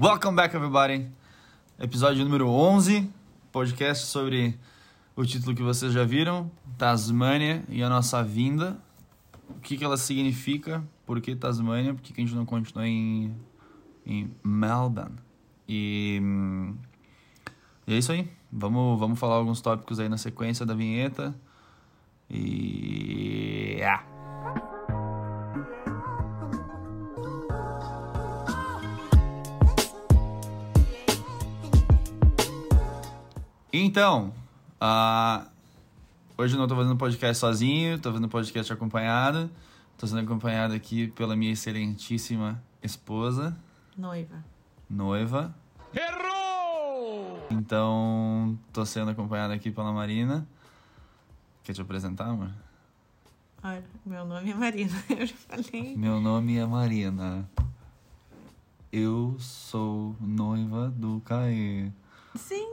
Welcome back, everybody. Episódio número 11, podcast sobre o título que vocês já viram, Tasmânia e a nossa vinda. O que, que ela significa, por que Tasmânia, por que, que a gente não continua em, em Melbourne. E, hum, e é isso aí. Vamos, vamos falar alguns tópicos aí na sequência da vinheta. E. Ah. Então, ah, hoje eu não tô fazendo podcast sozinho, tô fazendo podcast acompanhado. Tô sendo acompanhado aqui pela minha excelentíssima esposa, Noiva. noiva. Errou! Então, tô sendo acompanhado aqui pela Marina. Quer te apresentar, amor? Olha, meu nome é Marina. Eu já falei. Meu nome é Marina. Eu sou noiva do Caê. Sim!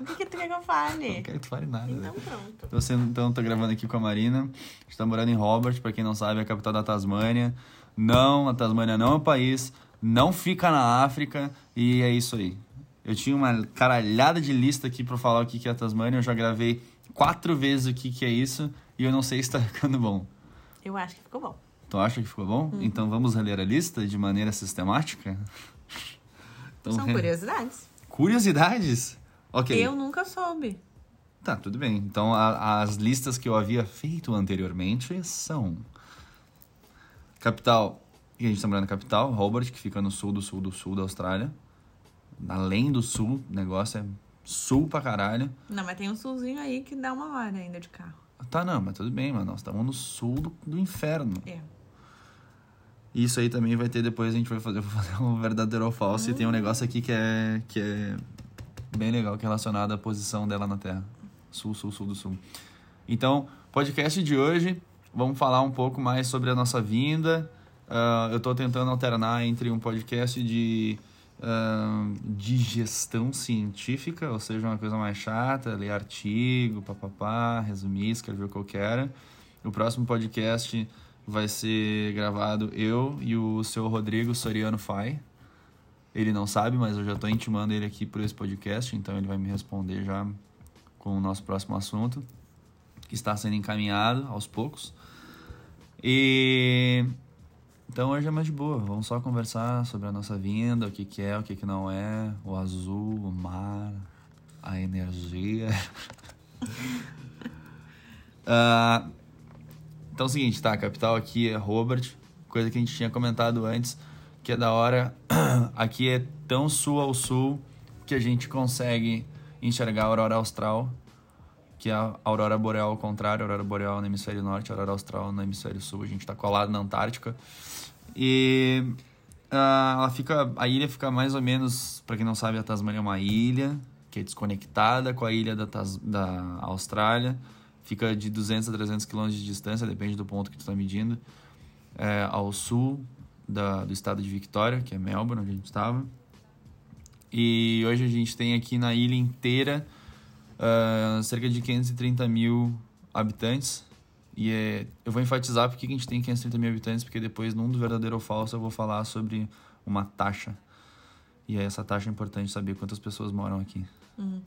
O que, que tu quer que eu fale? Não quero que tu fale nada. Então pronto. Sendo, então, tô gravando aqui com a Marina. A gente tá morando em Hobart, pra quem não sabe, é a capital da Tasmânia. Não, a Tasmânia não é um país, não fica na África, e é isso aí. Eu tinha uma caralhada de lista aqui pra falar o que que é a Tasmânia, eu já gravei quatro vezes o que que é isso, e eu não sei se tá ficando bom. Eu acho que ficou bom. Tu acha que ficou bom? Então vamos reler a lista de maneira sistemática? Então, São re- curiosidades. Curiosidades? Ok. Eu nunca soube. Tá, tudo bem. Então, a- as listas que eu havia feito anteriormente são... Capital, e a gente tá morando na capital, Hobart, que fica no sul do sul do sul da Austrália. Além do sul, o negócio é sul pra caralho. Não, mas tem um sulzinho aí que dá uma hora ainda de carro. Tá, não, mas tudo bem, mano. Nós estamos no sul do, do inferno. É. Isso aí também vai ter depois, a gente vai fazer, fazer um verdadeiro ou falso. E tem um negócio aqui que é, que é bem legal, que é relacionado à posição dela na Terra. Sul, sul, sul do sul. Então, podcast de hoje, vamos falar um pouco mais sobre a nossa vinda. Ah, eu estou tentando alternar entre um podcast de, de gestão científica, ou seja, uma coisa mais chata, ler artigo, papapá, resumir, escrever o que eu quero. O próximo podcast vai ser gravado eu e o seu Rodrigo Soriano Fai. Ele não sabe, mas eu já estou intimando ele aqui por esse podcast, então ele vai me responder já com o nosso próximo assunto, que está sendo encaminhado aos poucos. E então hoje é mais de boa, vamos só conversar sobre a nossa vinda, o que, que é, o que, que não é, o azul, o mar, a energia. Ah, então é o seguinte, tá? A capital aqui é Hobart, coisa que a gente tinha comentado antes, que é da hora. Aqui é tão sul ao sul que a gente consegue enxergar a aurora austral, que é a aurora boreal ao contrário, a aurora boreal no hemisfério norte, a aurora austral no hemisfério sul. A gente tá colado na Antártica. E ah, ela fica, a ilha fica mais ou menos, para quem não sabe, a Tasmania é uma ilha que é desconectada com a ilha da, Tas- da Austrália. Fica de 200 a 300 quilômetros de distância, depende do ponto que tu está medindo, é, ao sul da, do estado de Victoria, que é Melbourne, onde a gente estava. E hoje a gente tem aqui na ilha inteira ah, cerca de 530 mil habitantes. E é, eu vou enfatizar porque que a gente tem 530 mil habitantes, porque depois, num do verdadeiro ou falso, eu vou falar sobre uma taxa. E aí essa taxa é importante saber quantas pessoas moram aqui. Uhum.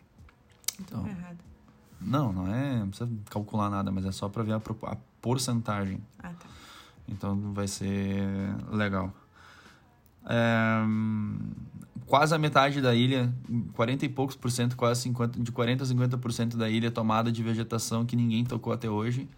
Então, Tô errado. não, não é. Não precisa calcular nada, mas é só pra ver a, a porcentagem. Ah, tá. Então vai ser legal. É, quase a metade da ilha, 40 e poucos por cento, quase 50, de 40 a 50% da ilha é tomada de vegetação que ninguém tocou até hoje.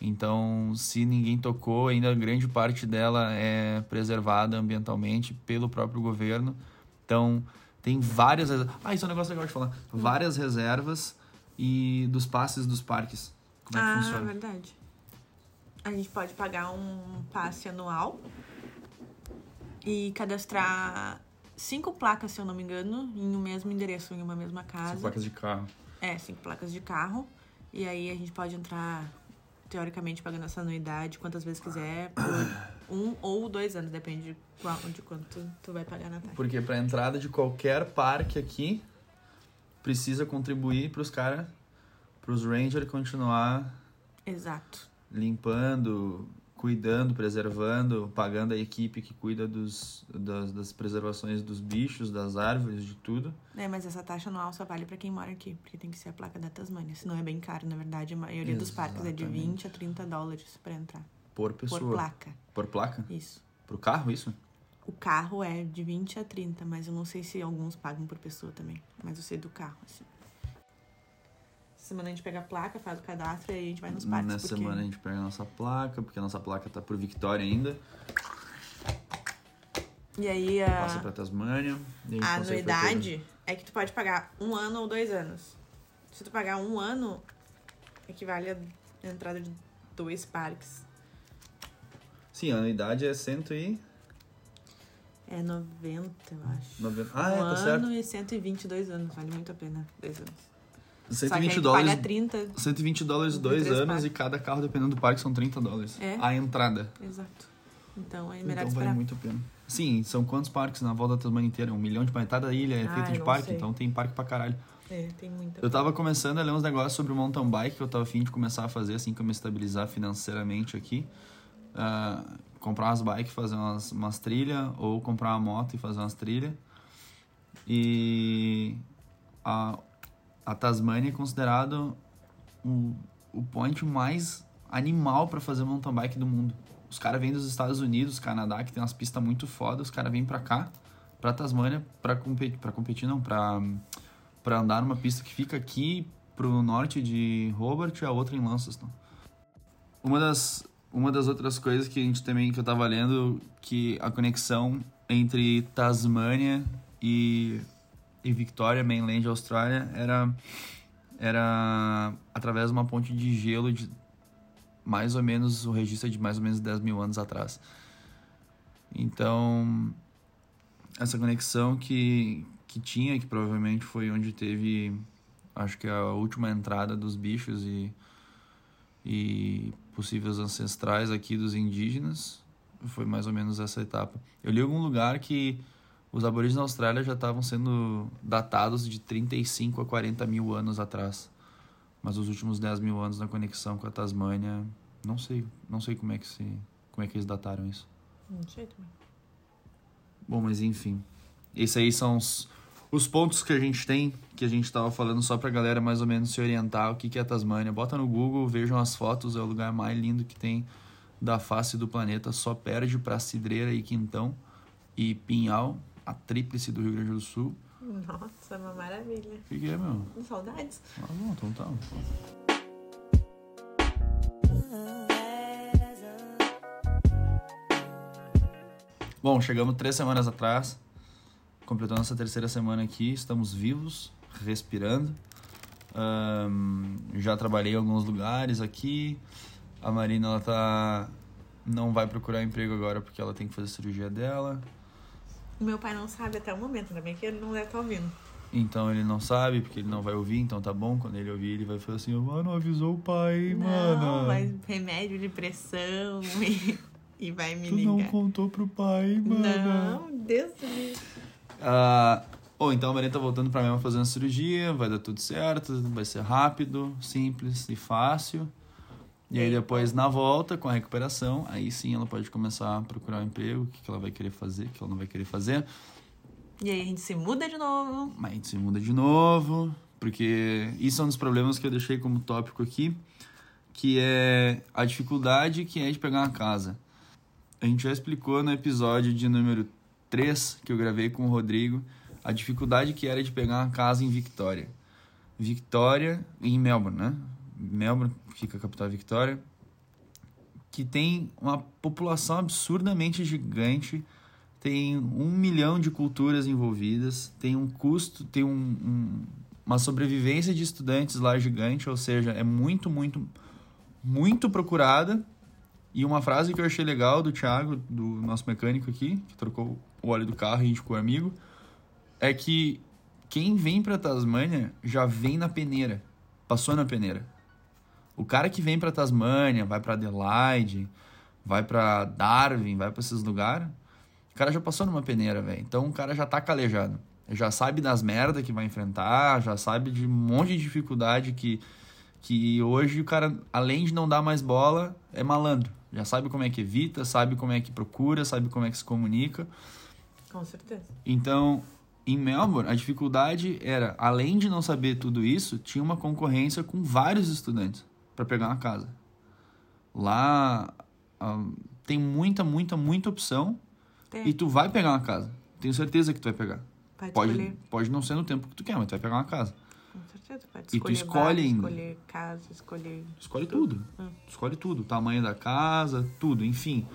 Então, se ninguém tocou, ainda grande parte dela é preservada ambientalmente pelo próprio governo. Então, tem várias. Ah, isso é um negócio legal de falar. Várias reservas e dos passes dos parques. Como é que ah, funciona? verdade. A gente pode pagar um passe anual e cadastrar cinco placas, se eu não me engano, em um mesmo endereço, em uma mesma casa. São placas de carro. É, cinco placas de carro. E aí a gente pode entrar, teoricamente, pagando essa anuidade quantas vezes quiser, por um ou dois anos, depende de, qual, de quanto tu vai pagar na taxa. Porque pra entrada de qualquer parque aqui, precisa contribuir pros caras pros Ranger continuar Exato. limpando, cuidando, preservando, pagando a equipe que cuida dos, das, das preservações dos bichos, das árvores, de tudo. É, mas essa taxa anual só vale pra quem mora aqui, porque tem que ser a placa da Tasmânia. Senão é bem caro, na verdade. A maioria dos parques é de Exatamente. 20 a 30 dólares pra entrar. Por pessoa. Por placa. Por placa? Isso. Pro carro, isso? O carro é de 20 a 30, mas eu não sei se alguns pagam por pessoa também. Mas eu sei do carro, assim. Semana a gente pega a placa, faz o cadastro e aí a gente vai nos parques. Nessa porque... semana a gente pega a nossa placa, porque a nossa placa tá por Victoria ainda. E aí Passa a, pra Tasmânia. a fazer- anuidade é que tu pode pagar um ano ou dois anos. Se tu pagar um ano, equivale a entrada de dois parques. Sim, a anuidade é 100 e... É 90, eu acho. 90. Ah, é, um tá ano certo. e 122 anos. Vale muito a pena. Dois anos. Só que 120 aí tu dólares. paga 30. 120 dólares, dois anos, parques. e cada carro, dependendo do parque, são 30 dólares. É. A entrada. Exato. Então é melhor Então esperar. vale muito a pena. Sim, são quantos parques na volta da Tasmania inteira? Um milhão de parques. Cada ilha é Ah, feita eu de parque, sei. então tem parque pra caralho. É, tem muita. Eu tava começando a ler uns negócios sobre o mountain bike que eu tava afim de começar a fazer assim que eu me estabilizar financeiramente aqui. Ah, comprar umas bikes, fazer umas, umas trilhas, ou comprar uma moto e fazer umas trilhas. E a, a Tasmânia é considerado o, o point mais animal para fazer mountain bike do mundo. Os caras vêm dos Estados Unidos, Canadá, que tem umas pistas muito fodas, os caras vêm pra cá, pra Tasmânia, pra competir, pra competir não, pra, pra andar numa pista que fica aqui pro norte de Hobart e a outra em Launceston. Uma das, uma das outras coisas que a gente também, que eu tava lendo, que a conexão entre Tasmânia e, e Victoria, mainland Austrália, era, era através de uma ponte de gelo de mais ou menos, o registro é de mais ou menos 10 mil anos atrás. Então, essa conexão que, que tinha, que provavelmente foi onde teve, acho que a última entrada dos bichos e, e possíveis ancestrais aqui dos indígenas, foi mais ou menos essa etapa. Eu li algum lugar que os aborígenes da Austrália já estavam sendo datados de 35 a 40 mil anos atrás. Mas os últimos 10 mil anos na conexão com a Tasmânia, não sei, não sei como é que se, como é que eles dataram isso. Não sei também. Bom, mas enfim. Esses aí são os, os pontos que a gente tem, que a gente tava falando só pra galera mais ou menos se orientar o que, que é a Tasmânia. Bota no Google, vejam as fotos, é o lugar mais lindo que tem da face do planeta. Só perde pra Cidreira e Quintão e Pinhal, a tríplice do Rio Grande do Sul. Nossa, uma maravilha. O que, que é, meu? Saudades. Ah, bom, então tá. Bom, chegamos três semanas atrás, completou nossa terceira semana aqui, estamos vivos, respirando. Ahn, já trabalhei em alguns lugares aqui. A Marina, ela tá. Não vai procurar emprego agora porque ela tem que fazer a cirurgia dela. Meu pai não sabe até o momento, ainda bem que ele não deve estar ouvindo. Então ele não sabe, porque ele não vai ouvir, então tá bom. Quando ele ouvir, ele vai falar assim, mano, avisou o pai, mano. Não, mas remédio de pressão e, e vai me Tu ligar. não contou pro pai, mano. Não, Deus do céu. Ah, ou então a Maria tá voltando pra mim fazer uma cirurgia, vai dar tudo certo, vai ser rápido, simples e fácil. E aí depois, na volta, com a recuperação, aí sim ela pode começar a procurar um emprego, o que, ela vai querer fazer, o que ela não vai querer fazer. E aí a gente se muda de novo. Mas a gente se muda de novo, porque isso é um dos problemas que eu deixei como tópico aqui, que é a dificuldade que é de pegar uma casa. A gente já explicou no episódio de número 3, que eu gravei com o Rodrigo, a dificuldade que era de pegar uma casa em Victoria. Victoria, em Melbourne, né? Melbourne, fica a capital Victoria, que tem uma população absurdamente gigante, tem um milhão de culturas envolvidas, tem um custo, tem um, um- uma sobrevivência de estudantes lá gigante, ou seja, é muito, muito, muito procurada. E uma frase que eu achei legal do Thiago, do nosso mecânico aqui, que trocou o óleo do carro e a gente ficou amigo, é que quem vem pra Tasmânia já vem na peneira, passou na peneira. O cara que vem pra Tasmânia, vai pra Adelaide, vai pra Darwin, vai pra esses lugares, o cara já passou numa peneira, velho. Então o cara já tá calejado. Já sabe das merdas que vai enfrentar, já sabe de um monte de dificuldade que, Que hoje o cara, além de não dar mais bola, é malandro. Já sabe como é que evita, sabe como é que procura, sabe como é que se comunica. Com certeza. Então, em Melbourne, a dificuldade era, além de não saber tudo isso, tinha uma concorrência com vários estudantes para pegar uma casa. Lá ah, tem muita, muita, muita opção Tem. e tu vai pegar uma casa. Tenho certeza que tu vai pegar. Pode, Pode, escolher. pode não ser no tempo que tu quer, mas tu vai pegar uma casa. Com certeza. Pode E tu escolher escolhe ainda. escolher casa, escolher. Escolhe tudo. Hum. Tu escolhe tudo. Tamanho da casa, tudo, enfim.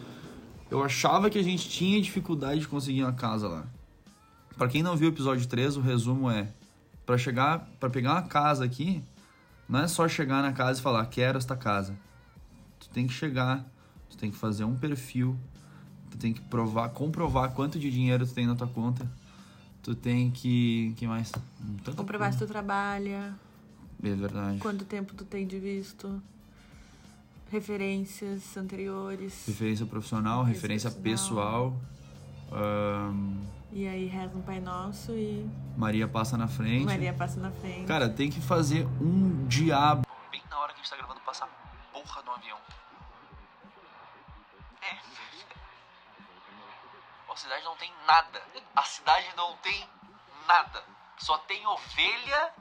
Eu achava que a gente tinha dificuldade de conseguir uma casa lá. Pra quem não viu o episódio 3, o resumo é: Pra chegar, para pegar uma casa aqui, não é só chegar na casa e falar quero esta casa. Tu tem que chegar, tu tem que fazer um perfil, tu tem que provar, comprovar quanto de dinheiro tu tem na tua conta. Tu tem que, que mais? Tanta Comprovar se coisa. tu trabalha, É verdade. quanto tempo tu tem de visto, referências anteriores. Referência profissional, referência Profissional. pessoal. Ahn, E aí reza um Pai Nosso e Maria passa na frente. Maria passa na frente. Cara, tem que fazer um diabo. Bem na hora que a gente tá gravando, passa a porra do avião. É. A cidade não tem nada. A cidade não tem nada. Só tem ovelha.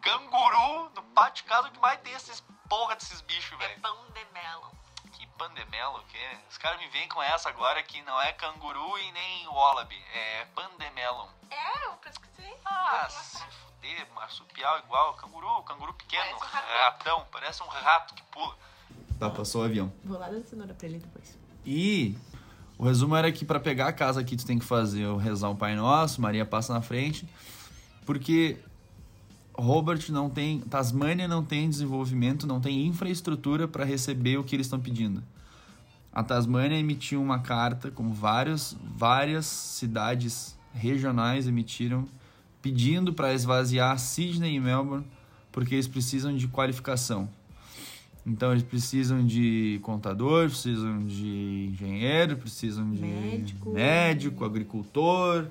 Canguru no pátio de casa, que mais tem esses porra desses bichos, velho? pão de melo. Que pandemelo, o quê? Os caras me vêm com essa agora que não é canguru e nem wallaby, é pandemelon. É, eu pesquisei. Ah, se fuder, marsupial igual, canguru, canguru pequeno, Parece um ratão. parece um rato que pula. Tá, passou o avião. Vou lá dar cenoura pra ele depois. E o resumo era que pra pegar a casa aqui tu tem que fazer o rezar um Pai Nosso, Maria passa na frente, porque Robert não tem, Tasmânia não tem desenvolvimento, não tem infraestrutura para receber o que eles estão pedindo. A Tasmânia emitiu uma carta, como várias, várias cidades regionais emitiram, pedindo para esvaziar Sydney e Melbourne, porque eles precisam de qualificação. Então eles precisam de contador, precisam de engenheiro, precisam de Médico. médico agricultor,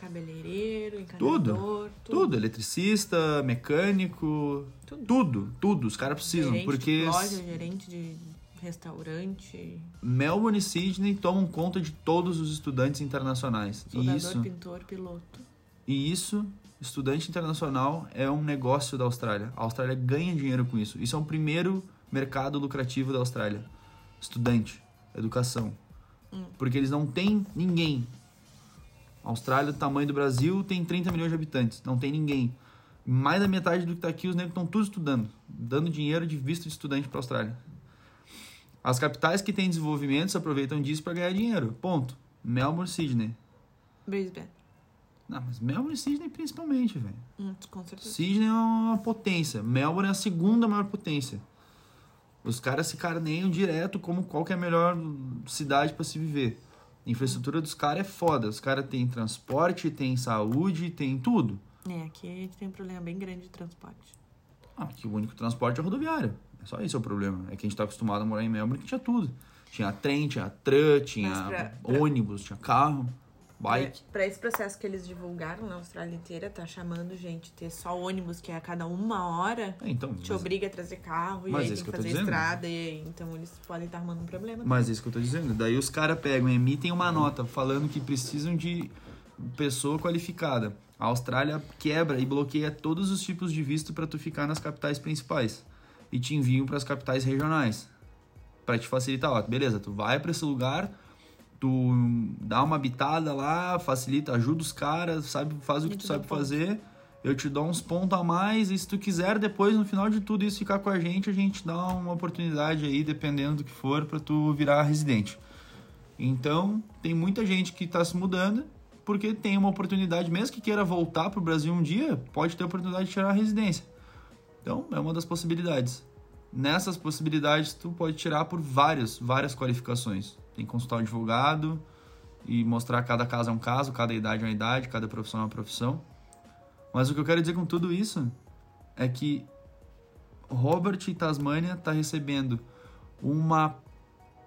Cabeleireiro, Tudo, encanador, tudo, eletricista, mecânico, Tudo. tudo, tudo, os caras precisam, gerente porque de loja, gerente de restaurante, Melbourne e Sydney tomam conta de todos os estudantes internacionais. E soldador, isso, pintor, piloto. e isso, estudante internacional é um negócio da Austrália. A Austrália ganha dinheiro com isso. Isso é o primeiro mercado lucrativo da Austrália. Estudante, educação. Porque eles não têm ninguém. Austrália, do tamanho do Brasil, tem 30 milhões de habitantes. Não tem ninguém. Mais da metade do que tá aqui, os negros estão todos estudando. Dando dinheiro de visto de estudante para a Austrália. As capitais que têm desenvolvimento se aproveitam disso para ganhar dinheiro. Ponto. Melbourne, Sydney. Brisbane. Não, mas Melbourne e Sydney principalmente, velho. Hum, com certeza. Sydney é uma potência. Melbourne é a segunda maior potência. Os caras se carneiam direto como qual que é a melhor cidade para se viver. A infraestrutura dos caras é foda. Os caras têm transporte, tem saúde, tem tudo. É, aqui a gente tem um problema bem grande de transporte. Ah, que o único transporte é rodoviário. É só esse é o problema. É que a gente tá acostumado a morar em Melbourne que tinha tudo. Tinha trem, tinha tram, tinha pra- pra- ônibus, tinha carro, bike. Pra esse processo que eles divulgaram na Austrália inteira, tá chamando gente ter só ônibus, que é a cada uma hora, É, então, te mas, obriga a trazer carro, e Mas aí é tem que fazer estrada, e então eles podem estar arrumando um problema. mas é isso que eu tô dizendo. Daí os caras pegam, emitem uma nota falando que precisam de pessoa qualificada. A Austrália quebra e bloqueia todos os tipos de visto para tu ficar nas capitais principais e te enviam para as capitais regionais para te facilitar. Ó, beleza, tu vai para esse lugar, tu dá uma habitada lá, facilita, ajuda os caras, sabe, faz o que tu sabe ponto. fazer. Eu te dou uns pontos a mais e se tu quiser depois no final de tudo isso ficar com a gente, a gente dá uma oportunidade aí, dependendo do que for, para tu virar residente. Então, tem muita gente que está se mudando porque tem uma oportunidade, mesmo que queira voltar para o Brasil um dia, pode ter a oportunidade de tirar a residência. Então, é uma das possibilidades. Nessas possibilidades, tu pode tirar por várias, várias qualificações. Tem que consultar o advogado e mostrar cada caso é um caso, cada idade é uma idade, cada profissão é uma profissão. Mas o que eu quero dizer com tudo isso é que Robert e Tasmânia tá recebendo uma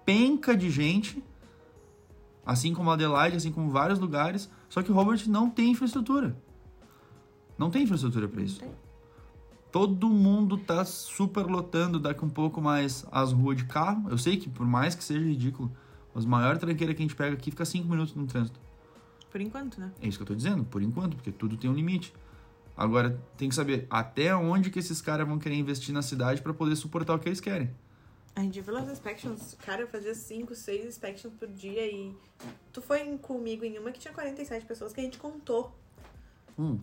penca de gente, assim como Adelaide, assim como vários lugares, só que Robert não tem infraestrutura. Não tem infraestrutura para isso. Tem. Todo mundo tá super lotando daqui um pouco mais as ruas de carro. Eu sei que, por mais que seja ridículo, as maiores tranqueiras que a gente pega aqui fica cinco minutos no trânsito. Por enquanto, né? É isso que eu tô dizendo, por enquanto, porque tudo tem um limite. Agora, tem que saber até onde que esses caras vão querer investir na cidade para poder suportar o que eles querem. A gente viu as inspections, cara, eu fazia 5, 6 inspections por dia e tu foi comigo em uma que tinha 47 pessoas que a gente contou. Hum.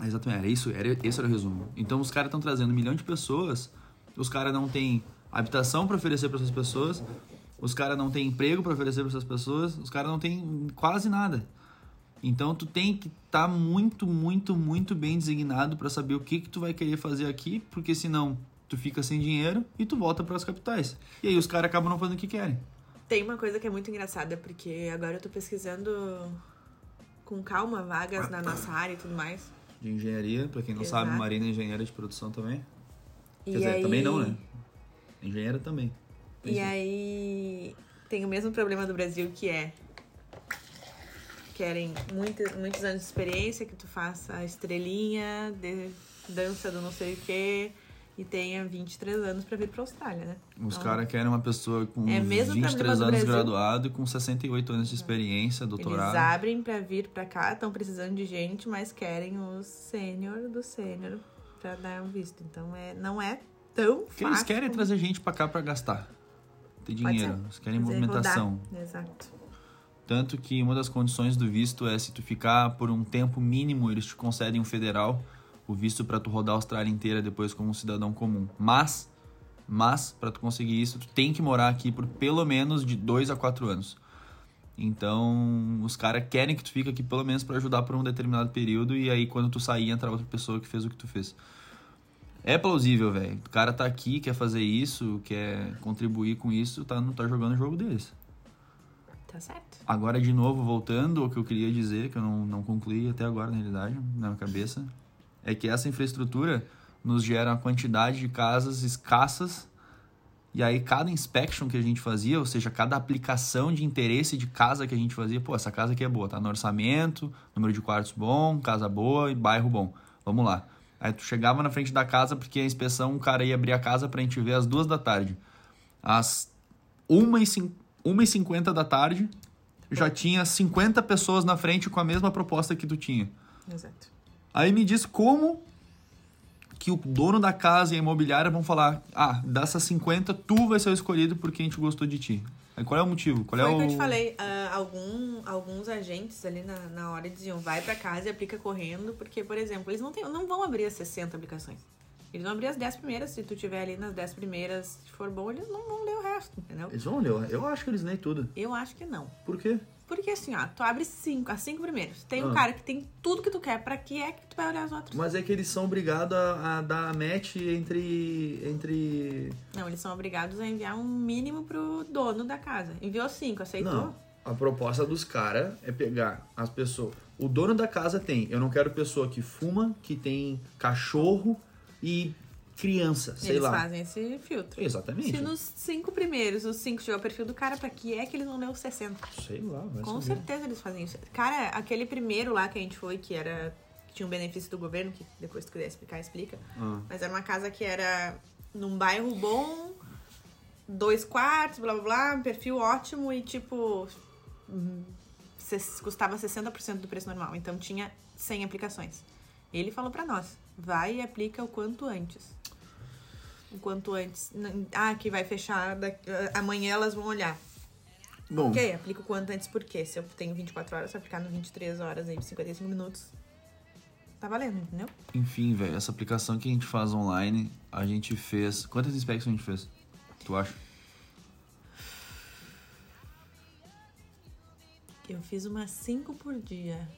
Exatamente, era isso, era, esse era o resumo. Então os caras estão trazendo um milhão de pessoas, os caras não têm habitação para oferecer para essas pessoas, os caras não têm emprego para oferecer para essas pessoas, os caras não têm quase nada. Então tu tem que estar tá muito, muito, muito bem designado para saber o que que tu vai querer fazer aqui, porque senão tu fica sem dinheiro e tu volta para as capitais. E aí os caras acabam não fazendo o que querem. Tem uma coisa que é muito engraçada, porque agora eu tô pesquisando com calma vagas na nossa área e tudo mais. De engenharia, para quem não Exato. sabe, Marina é engenheira de produção também. E Quer dizer, aí... também não, né? Engenheira também. E aí tem o mesmo problema do Brasil que é querem muitos, muitos anos de experiência, que tu faça a estrelinha, de dança do não sei o quê, e tenha 23 anos pra vir pra Austrália, né? Os Então, caras querem uma pessoa com É mesmo 23 problema do anos graduado e com 68 anos de experiência, doutorado. Eles abrem pra vir pra cá, estão precisando de gente, mas querem os sênior do sênior pra dar o visto. Então é, não é tão Porque fácil. eles querem como- trazer gente pra cá pra gastar. Ter dinheiro. Eles querem movimentação. rodar. Exato. Tanto que uma das condições do visto é se tu ficar por um tempo mínimo, eles te concedem um federal, o visto pra tu rodar a Austrália inteira depois como um cidadão comum. Mas, mas para tu conseguir isso, tu tem que morar aqui por pelo menos de 2 a 4 anos. Então, os caras querem que tu fique aqui pelo menos pra ajudar por um determinado período e aí quando tu sair entra outra pessoa que fez o que tu fez. É plausível, velho. O cara tá aqui, quer fazer isso, quer contribuir com isso, tá, não tá jogando o jogo deles. Tá certo. Agora, de novo, voltando ao que eu queria dizer, que eu não, não concluí até agora, na realidade, na minha cabeça, é que essa infraestrutura nos gera uma quantidade de casas escassas, e aí cada inspection que a gente fazia, ou seja, cada aplicação de interesse de casa que a gente fazia, pô, essa casa aqui é boa, tá no orçamento, número de quartos bom, casa boa e bairro bom. Vamos lá. Aí tu chegava na frente da casa, porque a inspeção, o cara ia abrir a casa pra gente ver às duas da tarde. Às 1h50 da tarde, já tinha 50 pessoas na frente com a mesma proposta que tu tinha. Exato. Aí me diz como que o dono da casa e a imobiliária vão falar: ah, dessas 50, tu vai ser o escolhido porque a gente gostou de ti. Aí qual é o motivo? Qual Foi é o o. que eu te falei, ah, algum, alguns agentes ali na, na hora diziam, vai pra casa e aplica correndo, porque, por exemplo, eles não, tem, não vão abrir as 60 aplicações. Eles vão abrir as 10 primeiras, se tu tiver ali nas 10 primeiras, se for bom, eles não vão ler o resto, entendeu? Eles vão ler, eu acho que eles leem tudo. Eu acho que não. Por quê? Porque assim, ó, tu abre cinco, as cinco primeiras. Tem um Ah. cara que tem tudo que tu quer, pra que é que tu vai olhar as outras? Mas é que eles são obrigados a, a dar match entre. entre. Não, eles são obrigados a enviar um mínimo pro dono da casa. Enviou cinco, aceitou? Não. A proposta dos caras é pegar as pessoas. O dono da casa tem. Eu não quero pessoa que fuma, que tem cachorro e criança, sei eles lá. fazem esse filtro. Exatamente. Se nos cinco primeiros, os cinco tiver o perfil do cara, pra que é que eles não leu os 60? Sei lá, vai Com saber. certeza eles fazem isso. Cara, aquele primeiro lá que a gente foi, que era. que tinha um benefício do governo, que depois tu quiser explicar, explica. Ah. Mas era uma casa que era num bairro bom, dois quartos, blá blá blá, um perfil ótimo e tipo. custava 60% do preço normal. Então tinha 100 aplicações. Ele falou pra nós: vai e aplica o quanto antes. O quanto antes. Ah, que vai fechar. da- Amanhã elas vão olhar. Bom, Ok, aplico o quanto antes, porque se eu tenho 24 horas, eu aplicar no 23 horas aí, 55 minutos, tá valendo, entendeu? enfim, velho, essa aplicação que a gente faz online, a gente fez. Quantas inspecções a gente fez? Tu acha? Eu fiz umas 5 por dia.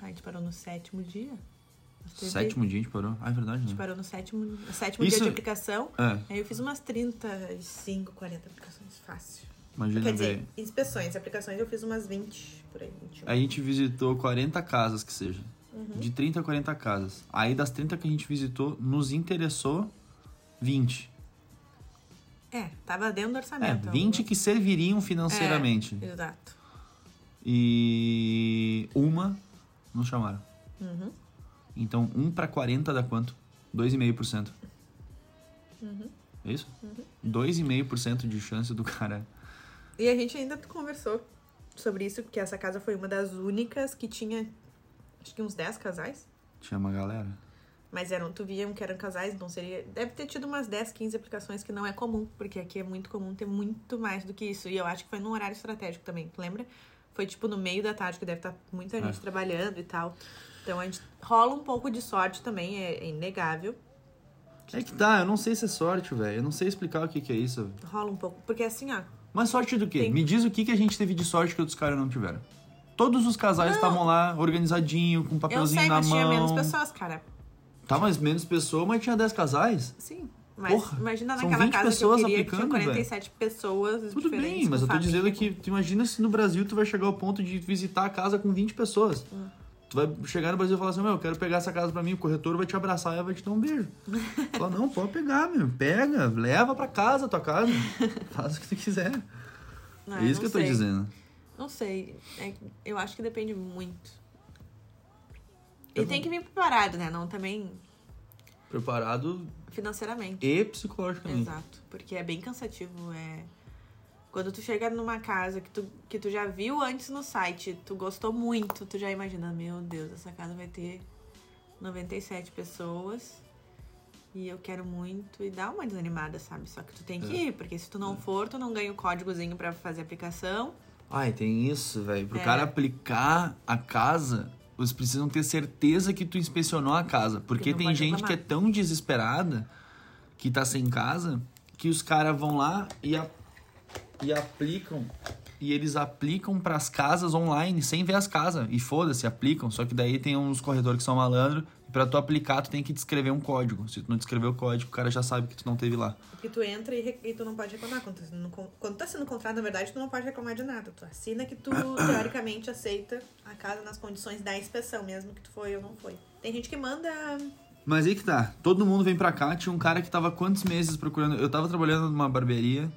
A gente parou no sétimo dia. Teve- Sétimo dia a gente parou? Ah, é verdade, A gente né? parou no sétimo, sétimo Isso- dia de aplicação. É, Aí eu fiz umas 35, 40 aplicações. Fácil. imagina, Quer dizer, velho. inspeções, aplicações eu fiz umas 20 por aí. 21. A gente visitou 40 casas, que seja. Uhum. De 30 a 40 casas. Aí das 30 que a gente visitou, nos interessou 20. É, tava dentro do É, orçamento. 20 que serviriam financeiramente. É, exato. E uma nos chamaram. Uhum. Então, 1 pra 40 dá quanto? 2,5%. Uhum. É isso? 2,5% de chance do cara. E a gente ainda conversou sobre isso, porque essa casa foi uma das únicas que tinha, acho que uns 10 casais. Tinha uma galera. Mas eram, tu viam que eram casais, então seria. Deve ter tido umas 10, 15 aplicações que não é comum, porque aqui é muito comum ter muito mais do que isso. E eu acho que foi num horário estratégico também, tu lembra? Foi tipo no meio da tarde, que deve estar muita gente É. trabalhando e tal. Então a gente rola um pouco de sorte também, é, é inegável. É que tá, eu não sei se é sorte, velho. Eu não sei explicar o que, que é isso. velho. Rola um pouco. Porque assim, ó, Mas sorte do quê? Tem- Me diz o que, que a gente teve de sorte que outros caras não tiveram. Todos os casais estavam lá, organizadinho, com um eu papelzinho sei, na mas mão. tinha menos pessoas, cara. Tá, mas menos pessoas, mas tinha 10 casais? Sim. Mas Porra, imagina são naquela 20 casa pessoas que eu queria, aplicando, que tinha 47 pessoas Tudo diferentes. bem, mas com eu tô dizendo família. que tu imagina se no Brasil tu vai chegar ao ponto de visitar a casa com 20 pessoas. Tu vai chegar no Brasil e falar assim, meu, eu quero pegar essa casa pra mim, o corretor vai te abraçar e vai te dar um beijo. Fala, não, pode pegar, meu. Pega, leva pra casa a tua casa. Faz o que tu quiser. Ah, é isso não que eu tô sei. dizendo. Não sei. É- eu acho que depende muito. Eu E tem que vir preparado, né? Não também Preparado financeiramente. e psicologicamente. Exato. Porque é bem cansativo. É... Quando tu chega numa casa que tu, que tu já viu antes no site, tu gostou muito, tu já imagina, meu Deus, essa casa vai ter 97 pessoas. E eu quero muito. E dá uma desanimada, sabe? Só que tu tem que É. ir, porque se tu não for, tu não ganha o códigozinho pra fazer a aplicação. Ai, tem isso, velho. Pro É. cara aplicar a casa, eles precisam ter certeza que tu inspecionou a casa. Porque não tem gente reclamar. que é tão desesperada que tá sem casa que os caras vão lá e, a- e aplicam. E eles aplicam pras casas online sem ver as casas. E foda-se, aplicam. Só que daí tem uns corredores que são malandro. E pra tu aplicar, tu tem que descrever um código. Se tu não descrever o código, o cara já sabe que tu não teve lá. Porque tu entra e, e tu não pode reclamar. Quando tu, não, quando tá sendo contrato, na verdade, tu não pode reclamar de nada. Tu assina que tu, teoricamente, aceita a casa nas condições da inspeção, mesmo que tu foi ou não foi. Tem gente que manda. Mas aí que tá. Todo mundo vem pra cá. Tinha um cara que tava quantos meses procurando. Eu tava trabalhando numa barbearia.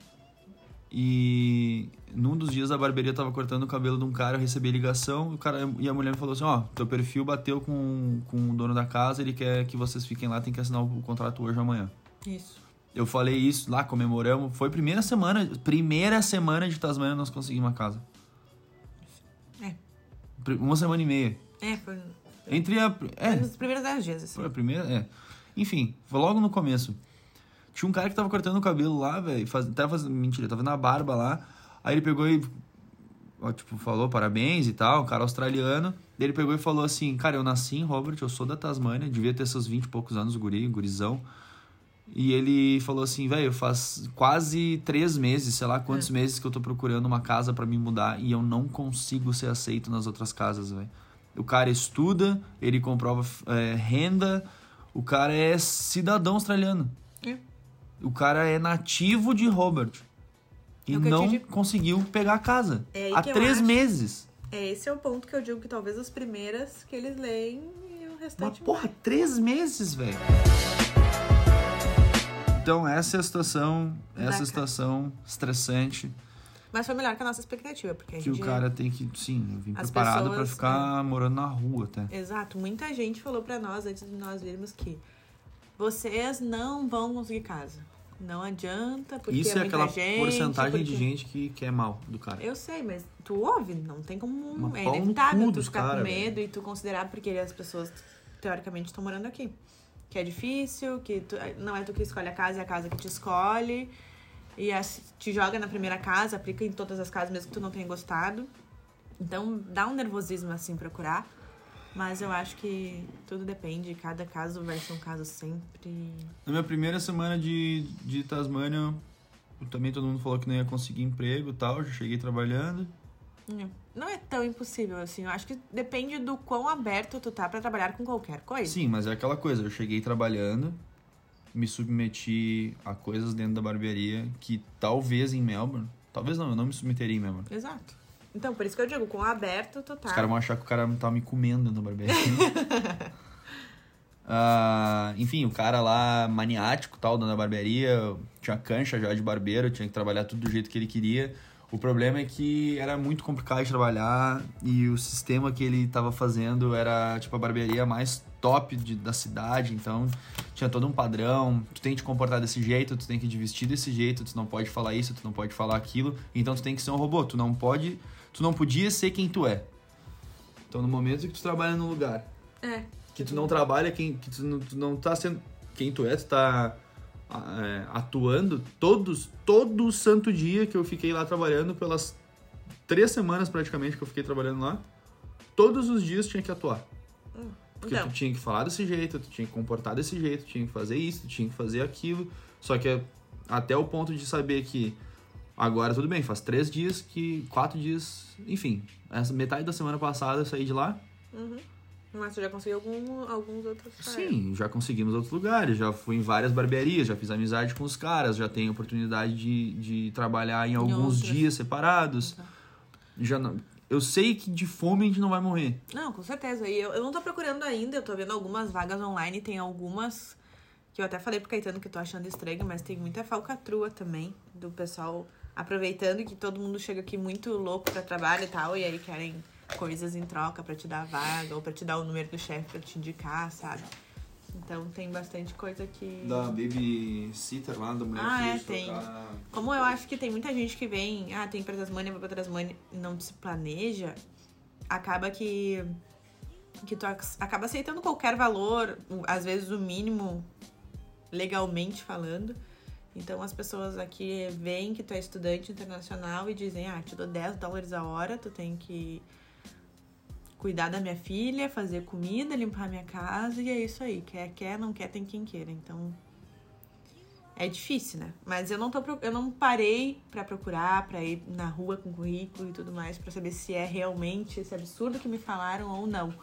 E num dos dias a barbearia tava cortando o cabelo de um cara, eu recebi a ligação o cara, e a mulher me falou assim, ó, teu perfil bateu com, com o dono da casa, ele quer que vocês fiquem lá, tem que assinar o contrato hoje ou amanhã. Isso. Eu falei isso lá, comemoramos. Foi primeira semana, primeira semana de Tasmania nós conseguimos uma casa. É. Uma semana e meia. É, foi. Entre a. É, foi nos primeiros 10 dias, assim. Foi a primeira, é. Enfim, foi logo no começo. Tinha um cara que tava cortando o cabelo lá, velho. Faz... Tava fazendo. Mentira, tava na barba lá. Aí ele pegou e. ó, tipo, falou parabéns e tal, um cara australiano. Daí ele pegou e falou assim: Cara, eu nasci em Robert, eu sou da Tasmânia, devia ter seus 20 e poucos anos, guri, gurizão. E ele falou assim, velho, faz quase três meses, sei lá quantos meses que eu tô procurando uma casa pra me mudar e eu não consigo ser aceito nas outras casas, velho. O cara estuda, ele comprova é, renda, o cara é cidadão australiano. É. O cara é nativo de Robert. E É o não digo. conseguiu pegar a casa. É Há três meses. É, esse é o ponto que eu digo que talvez as primeiras que eles leem e o Mas, restante. porra, três meses, velho. Então, essa é a situação, essa é a Bacana. situação estressante Mas foi melhor que a nossa expectativa, porque a que o gente. cara tem que, sim, vim As preparado pra pessoas, ficar morando na rua até. Exato. Muita gente falou pra nós antes de nós virmos que vocês não vão conseguir casa. Não adianta, porque Isso é é muita aquela gente, porcentagem de porque- gente que quer mal do cara. Eu sei, mas tu ouve, não tem como. Mas é inevitável tu ficar cara, com medo e tu considerar porque as pessoas teoricamente estão morando aqui. Que é difícil, que tu- não é tu que escolhe a casa, é a casa que te escolhe. E as- te joga na primeira casa, aplica em todas as casas, mesmo que tu não tenha gostado. Então dá um nervosismo assim procurar. Mas eu acho que tudo depende, cada caso vai ser um caso sempre. Na minha primeira semana de, de Tasmânia, também todo mundo falou que não ia conseguir emprego e tal, já cheguei trabalhando. Hum, Não é tão impossível assim. Eu acho que depende do quão aberto tu tá pra trabalhar com qualquer coisa. Sim, mas é aquela coisa, eu cheguei trabalhando, me submeti a coisas dentro da barbearia que talvez em Melbourne, talvez não, eu não me submeteria em Melbourne. Exato. Então, por isso que eu digo, com aberto tu tá. Os caras vão achar que o cara tá me comendo na barbearia. Ah, enfim, o cara lá maniático, tal, dando a barbearia, tinha cancha já de barbeiro, tinha que trabalhar tudo do jeito que ele queria. O problema é que era muito complicado de trabalhar e o sistema que ele tava fazendo era tipo a barbearia mais top de- da cidade, então tinha todo um padrão, tu tem que te comportar desse jeito, tu tem que te vestir desse jeito, tu não pode falar isso, tu não pode falar aquilo, então tu tem que ser um robô, tu não pode, tu não podia ser quem tu é. Então no momento que tu trabalha num lugar É. que tu não trabalha, quem, que tu não, tu não tá sendo quem tu é, tu tá é, atuando todos, todo santo dia que eu fiquei lá trabalhando, pelas três semanas praticamente que eu fiquei trabalhando lá, todos os dias tinha que atuar. Porque Então, tu tinha que falar desse jeito, tu tinha que comportar desse jeito, tu tinha que fazer isso, tu tinha que fazer aquilo. Só que até o ponto de saber que agora tudo bem, faz três dias que. quatro dias, enfim. Essa metade da semana passada eu saí de lá. mas tu já conseguiu algum, alguns outros Sim, já conseguimos outros lugares, já fui em várias barbearias, já fiz amizade com os caras, já tenho oportunidade de, de trabalhar em alguns outras. dias separados. Tá. Já não, eu sei que de fome a gente não vai morrer. Não, com certeza. E eu, eu não tô procurando ainda, eu tô vendo algumas vagas online, tem algumas que eu até falei pro Caetano que eu tô achando estranho, mas tem muita falcatrua também, do pessoal aproveitando que todo mundo chega aqui muito louco pra trabalho e tal, e aí querem coisas em troca pra te dar a vaga, ou pra te dar o número do chefe pra te indicar, sabe? Então tem bastante coisa que. babysitter lá, da mulher Ah, é, tem. Como eu acho que tem muita gente que vem, ah, tem pra Tasmania, vai pra Tasmania e não se planeja, acaba que que tu ac- acaba aceitando qualquer valor, às vezes o mínimo legalmente falando. Então as pessoas aqui veem que tu é estudante internacional e dizem, ah, te dou 10 dólares a hora, tu tem que cuidar da minha filha, fazer comida, limpar minha casa e é isso aí. Quer, quer, não quer, tem quem queira. Então é difícil, né? Mas eu não tô eu não parei pra procurar, pra ir na rua com currículo e tudo mais pra saber se é realmente esse absurdo que me falaram ou não.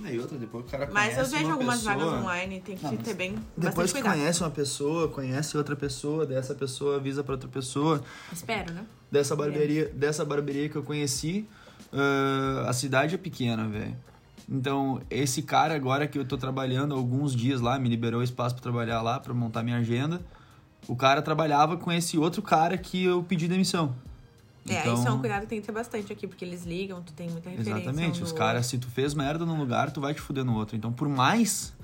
E outra, depois o cara Mas eu vejo uma algumas pessoa- vagas online, tem que Não, ter bem Depois que cuidado. conhece uma pessoa, conhece outra pessoa, dessa pessoa avisa pra outra pessoa, Espero, né? dessa barbearia, dessa barbearia que eu conheci, ah, a cidade é pequena, velho. Então, esse cara agora que eu tô trabalhando alguns dias lá, me liberou espaço pra trabalhar lá, pra montar minha agenda. O cara trabalhava com esse outro cara que eu pedi demissão. É, Então- isso é um cuidado que tem que ter bastante aqui, porque eles ligam, tu tem muita referência. Exatamente. Os caras, se tu fez merda num lugar, tu vai te fuder no outro. Então, por mais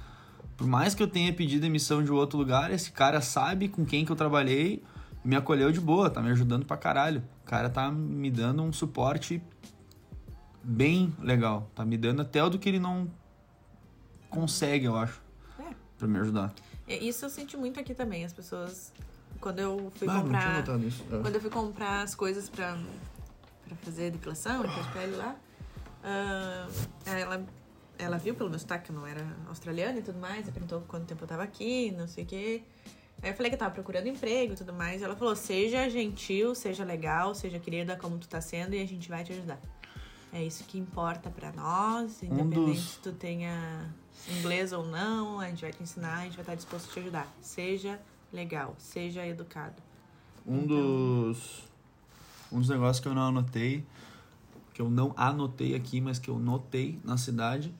por mais que eu tenha pedido demissão de outro lugar, esse cara sabe com quem que eu trabalhei, me acolheu de boa, tá me ajudando pra caralho. O cara tá me dando um suporte bem legal. Tá me dando até o do que ele não consegue, eu acho, É. pra me ajudar. É, Isso eu senti muito aqui também. As pessoas. Quando eu fui Ah, comprar. É. Quando eu fui comprar as coisas pra, pra fazer depilação, limpar de pele lá, ah, ela, ela viu pelo meu sotaque que eu não era australiana e tudo mais, e perguntou quanto tempo eu tava aqui, não sei o quê. Aí eu falei que eu tava procurando emprego e tudo mais. E ela falou: seja gentil, seja legal, seja querida como tu tá sendo e a gente vai te ajudar. É isso que importa pra nós, independente Um dos- se tu tenha inglês ou não, a gente vai te ensinar, a gente vai estar disposto a te ajudar. Seja legal, seja educado. Um Então- dos. Um dos negócios que eu não anotei, que eu não anotei aqui, mas que eu notei na cidade,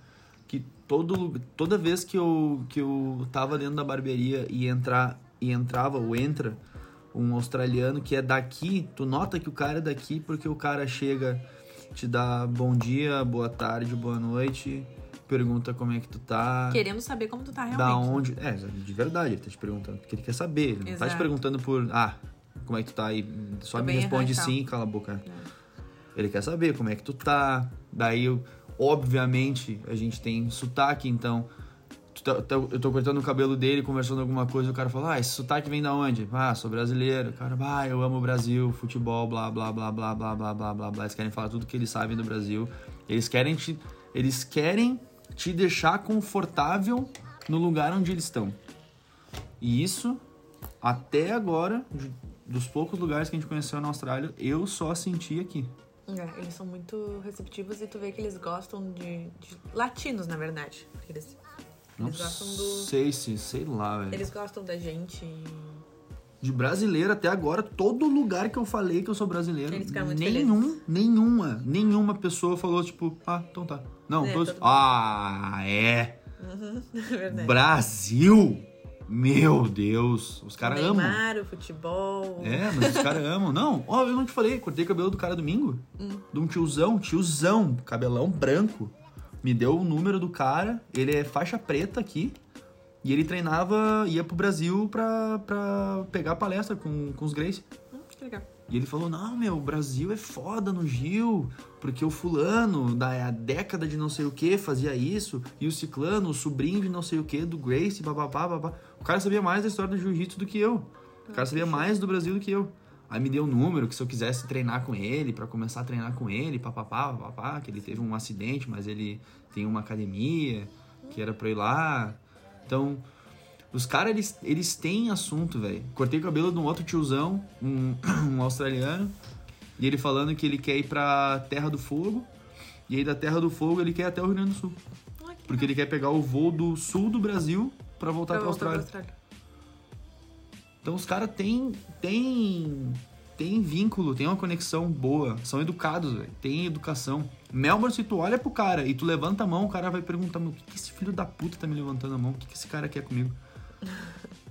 que todo, toda vez que eu, que eu tava dentro da barbearia e entrar e entrava ou entra um australiano que é daqui, tu nota que o cara é daqui porque o cara chega, te dá bom dia, boa tarde, boa noite, pergunta como é que tu tá. Querendo saber como tu tá realmente. Da né? onde. É, de verdade, ele tá te perguntando. Porque ele quer saber. Ele não tá te Exato. perguntando por. Ah, como é que tu tá aí? Só Tô me responde radical. sim, cala a boca. Ele quer saber como é que tu tá. Daí, obviamente, a gente tem sotaque, então. tá- tá- eu tô cortando o cabelo dele, conversando alguma coisa, o cara fala, ah, esse sotaque vem da onde? Ah, sou brasileiro. O cara, ah, eu amo o Brasil, futebol, blá, blá, blá, blá, blá, blá, blá, blá, blá. Eles querem falar tudo que eles sabem do Brasil. Eles querem te, eles querem te deixar confortável no lugar onde eles estão. E isso, até agora, dos poucos lugares que a gente conheceu na Austrália, eu só senti aqui. É, eles são muito receptivos e tu vê que eles gostam de, de latinos, na verdade. Eles, Não eles gostam do. sei se, sei lá, velho. Eles gostam da gente. e- De brasileiro até agora, todo lugar que eu falei que eu sou brasileiro, nenhum, nenhuma, nenhuma pessoa falou tipo, ah, então tá. Não, É, todos, todo ah, é. É verdade. Brasil! Meu Deus, os caras amam. Neymar, o futebol. É, mas os caras amam. Não, ó, eu não te falei, cortei o cabelo do cara domingo. De um tiozão, tiozão, cabelão branco. Me deu o número do cara, ele é faixa preta aqui. E ele treinava, ia pro Brasil pra, pra pegar palestra com, com os Grace. Hum, que legal. E ele falou: Não, meu, o Brasil é foda no Gil, porque o fulano, da década de não sei o que, fazia isso, e o ciclano, o sobrinho de não sei o que, do Grace, bababá, babá. O cara sabia mais da história do jiu-jitsu do que eu. O cara sabia mais do Brasil do que eu. Aí me deu um número que se eu quisesse treinar com ele, pra começar a treinar com ele, papapá, papapá, que ele teve um acidente, mas ele tem uma academia, que era pra ir lá. Então, os caras, eles, eles têm assunto, velho. Cortei o cabelo de um outro tiozão, um, um australiano, e ele falando que ele quer ir pra Terra do Fogo, e aí da Terra do Fogo ele quer ir até o Rio Grande do Sul. Ah, que Porque ele quer pegar o voo do sul do Brasil pra voltar Pra pra Austrália. Austrália. Então os caras têm, têm, têm vínculo, têm uma conexão boa, são educados, velho, tem educação. Melbourne, se tu olha pro cara e tu levanta a mão, o cara vai perguntar, meu, o que, que esse filho da puta tá me levantando a mão? O que, que esse cara quer comigo?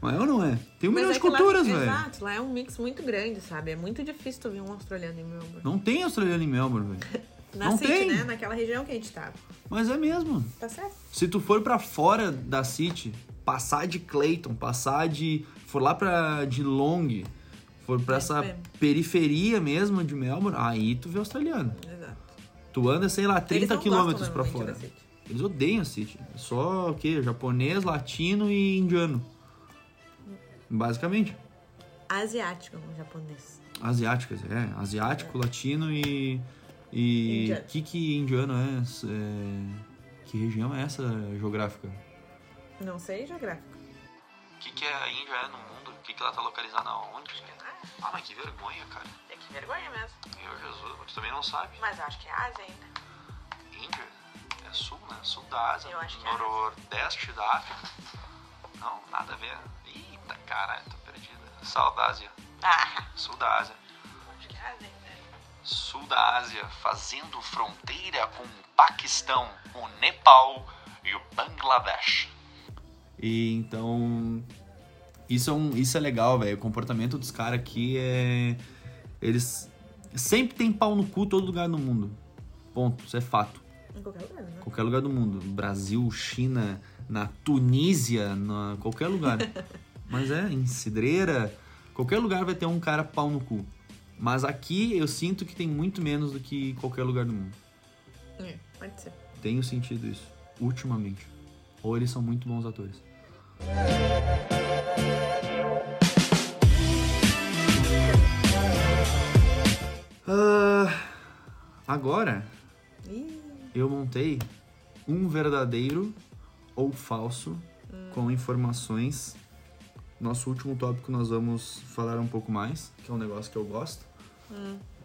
Mas é ou não é? Tem um milhão de é lá- culturas, velho. Exato, lá é um mix muito grande, sabe? É muito difícil tu ver um australiano em Melbourne. Não tem australiano em Melbourne, velho. Na não City, tem. né? Naquela região que a gente tava. Mas é mesmo. Tá certo? Se tu for pra fora da City, passar de Clayton, passar de. for lá pra de Long, for pra É, essa é. periferia mesmo de Melbourne, aí tu vê australiano. Exato. Tu anda, sei lá, Eles 30 não quilômetros normalmente fora. Eles odeiam a City. É Só o quê? Japonês, latino e indiano. Basicamente. Asiático, japonês. Asiáticas, é. Asiático, latino e. E. Indiano. que que indiano é? É, Que região é essa geográfica? Não sei geográfico. O que, que a Índia é no mundo? O que, que ela tá localizada onde? Ah, mas que vergonha, cara. É que vergonha mesmo. Meu Jesus, tu também não sabe. Mas eu acho que é Ásia ainda. Índia é sul, né? Sul da Ásia. Eu acho que é. Nordeste da África. Não, nada a ver. Eita, caralho, tô perdida. Sul da Ásia. Ah, Sul da Ásia. acho que é Ásia ainda. Sul da Ásia, fazendo fronteira com o Paquistão, o Nepal e o Bangladesh. E então. Isso é, um, isso é legal, velho. O comportamento dos caras aqui é. Eles sempre tem pau no cu todo lugar no mundo. Ponto. Isso é fato. Em qualquer lugar, né? Qualquer lugar do mundo. Brasil, China, na Tunísia, na qualquer lugar. Mas é, em Cidreira, qualquer lugar vai ter um cara pau no cu. Mas aqui eu sinto que tem muito menos do que qualquer lugar do mundo. É, pode ser. Tenho sentido isso, ultimamente. Ou eles são muito bons atores. Ah, agora Ih, eu montei um verdadeiro ou falso com informações. Nosso último tópico nós vamos falar um pouco mais, que é um negócio que eu gosto.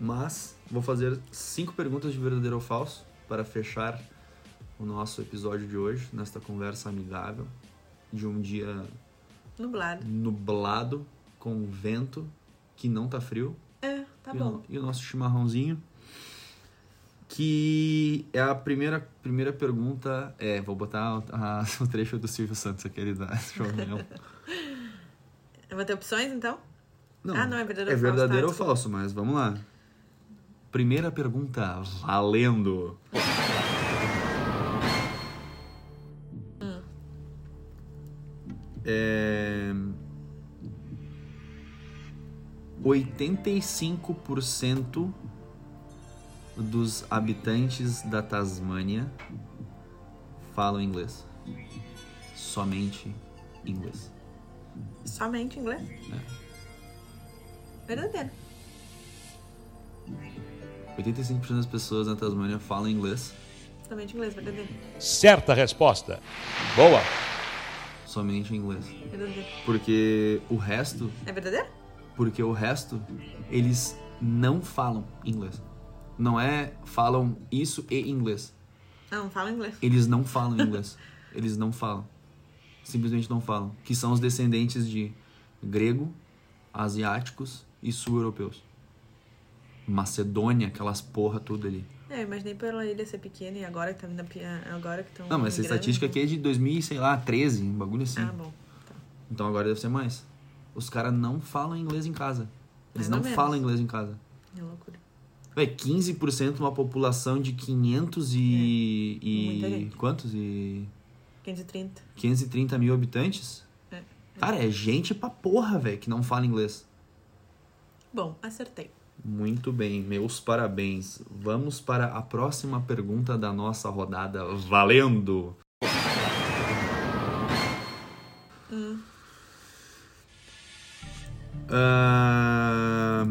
Mas vou fazer cinco perguntas de verdadeiro ou falso para fechar o nosso episódio de hoje, nesta conversa amigável de um dia nublado. nublado com vento que não tá frio É, tá e, bom. O, e o nosso chimarrãozinho. Que é a primeira, primeira pergunta. É, vou botar o, a- o trecho do Silvio Santos, da João Eu vou ter opções, então? Não, Ah, não, é verdadeiro É ou falso, verdadeiro tá, ou falso, mas vamos lá. Primeira pergunta, valendo. É... 85% dos habitantes da Tasmânia falam inglês. Somente inglês. Somente inglês? Verdadeiro. 85% das pessoas na Tasmânia falam inglês. Somente inglês, verdadeiro. Certa resposta. Boa. Somente inglês. Verdadeiro. Porque o resto, É verdadeiro? porque o resto, eles não falam inglês. Não é falam isso e inglês. Não, fala inglês. Eles não falam inglês. Eles não falam. Simplesmente não falam. Que são os descendentes de grego, asiáticos e sul-europeus. Macedônia, aquelas porra tudo ali. É, eu imaginei pela ilha ser pequena e agora que tá vindo a agora que estão. Não, mas essa estatística aqui é de 2000, sei lá, 13, um bagulho assim. Ah, bom. Tá. Então agora deve ser mais. Os caras não falam inglês em casa. Eles não menos. falam inglês em casa. É loucura. Véi, 15% de uma população de 500 e. É. Muita e gente. quantos? E. 530. 530 mil habitantes? É. Cara, é gente pra porra, velho, que não fala inglês. Bom, acertei. Muito bem, meus parabéns. Vamos para a próxima pergunta da nossa rodada valendo. Ah,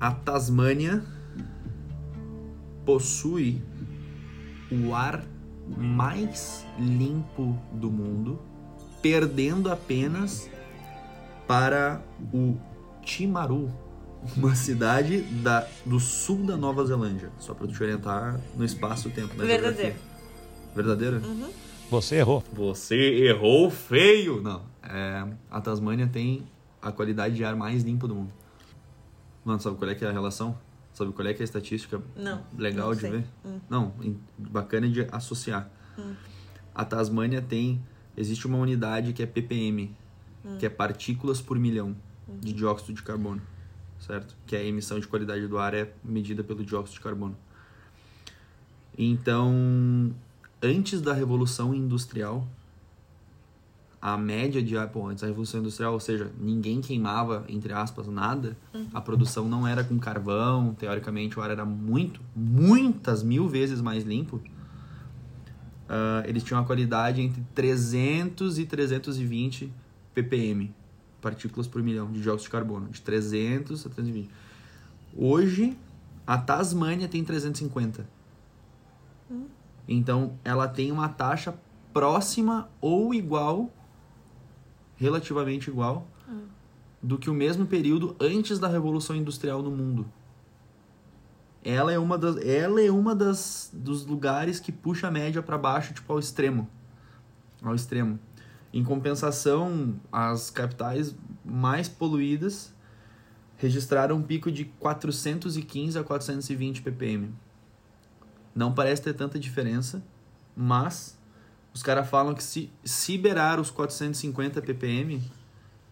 a Tasmânia possui o ar mais limpo do mundo, perdendo apenas para o Timaru, uma cidade da, do sul da Nova Zelândia. Só para te orientar no espaço-tempo. Verdadeiro. geografia. Verdadeiro? Você errou. Você errou feio! Não, é, a Tasmânia tem a qualidade de ar mais limpa do mundo. Mano, sabe qual é que é a relação? Sabe qual é que é a estatística Não, legal não de sei. ver? Hum. Não, bacana de associar. A Tasmânia tem. Existe uma unidade que é ppm, Hum. que é partículas por milhão Uhum. de dióxido de carbono, certo? Que a emissão de qualidade do ar é medida pelo dióxido de carbono. Então, antes da Revolução Industrial, a média de pô, antes da Revolução Industrial, ou seja, ninguém queimava, entre aspas, nada, a produção não era com carvão, teoricamente o ar era muito, muitas mil vezes mais limpo. Ah, eles tinham uma qualidade entre 300 e 320 ppm, partículas por milhão de dióxido de carbono, de 300 a 320. Hoje, a Tasmânia tem 350. Então, ela tem uma taxa próxima ou igual, relativamente igual, do que o mesmo período antes da Revolução Industrial no mundo. Ela é uma das, ela é uma das dos lugares que puxa a média para baixo, tipo ao extremo. Ao extremo. Em compensação, as capitais mais poluídas registraram um pico de 415 a 420 ppm. Não parece ter tanta diferença, mas os caras falam que se, se os 450 ppm,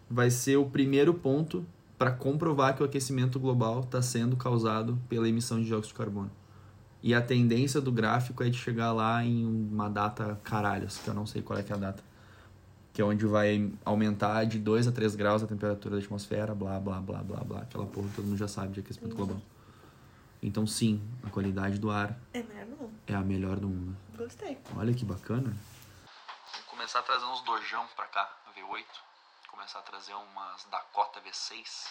vai ser o primeiro ponto para comprovar que o aquecimento global está sendo causado pela emissão de dióxido de carbono. E a tendência do gráfico é de chegar lá em uma data caralhos, que eu não sei qual é é a data. Que é onde vai aumentar de 2 a 3 graus a temperatura da atmosfera, blá, blá, blá, blá, blá. Aquela porra que todo mundo já sabe de aquecimento global. Então, sim, a qualidade do ar É mesmo? é a melhor do mundo. Gostei. Olha que bacana. Vamos começar a trazer uns dojão pra cá, V8. Começar a trazer umas Dakota V6.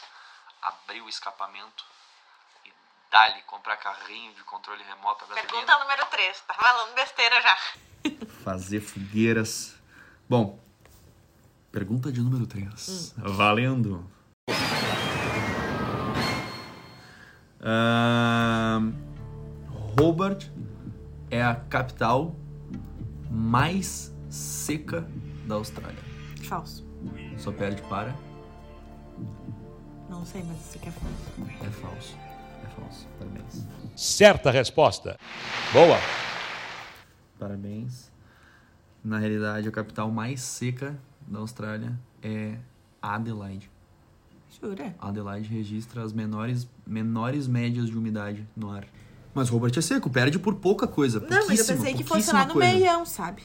Abrir o escapamento. E dali comprar carrinho de controle remoto a. Pergunta número 3. Tá falando besteira já. Fazer fogueiras. Bom, pergunta de número 3. Valendo. Ahn, Hobart é a capital mais seca da Austrália. Falso. Só perde para. Não sei, mas isso aqui é falso. É falso. É falso. Parabéns. Certa resposta. Boa. Parabéns. Na realidade, a capital mais seca da Austrália é Adelaide. Jura? Adelaide registra as menores, menores médias de umidade no ar. Mas Hobart é seco, perde por pouca coisa. Não, mas eu pensei que fosse lá no coisa. meião, sabe?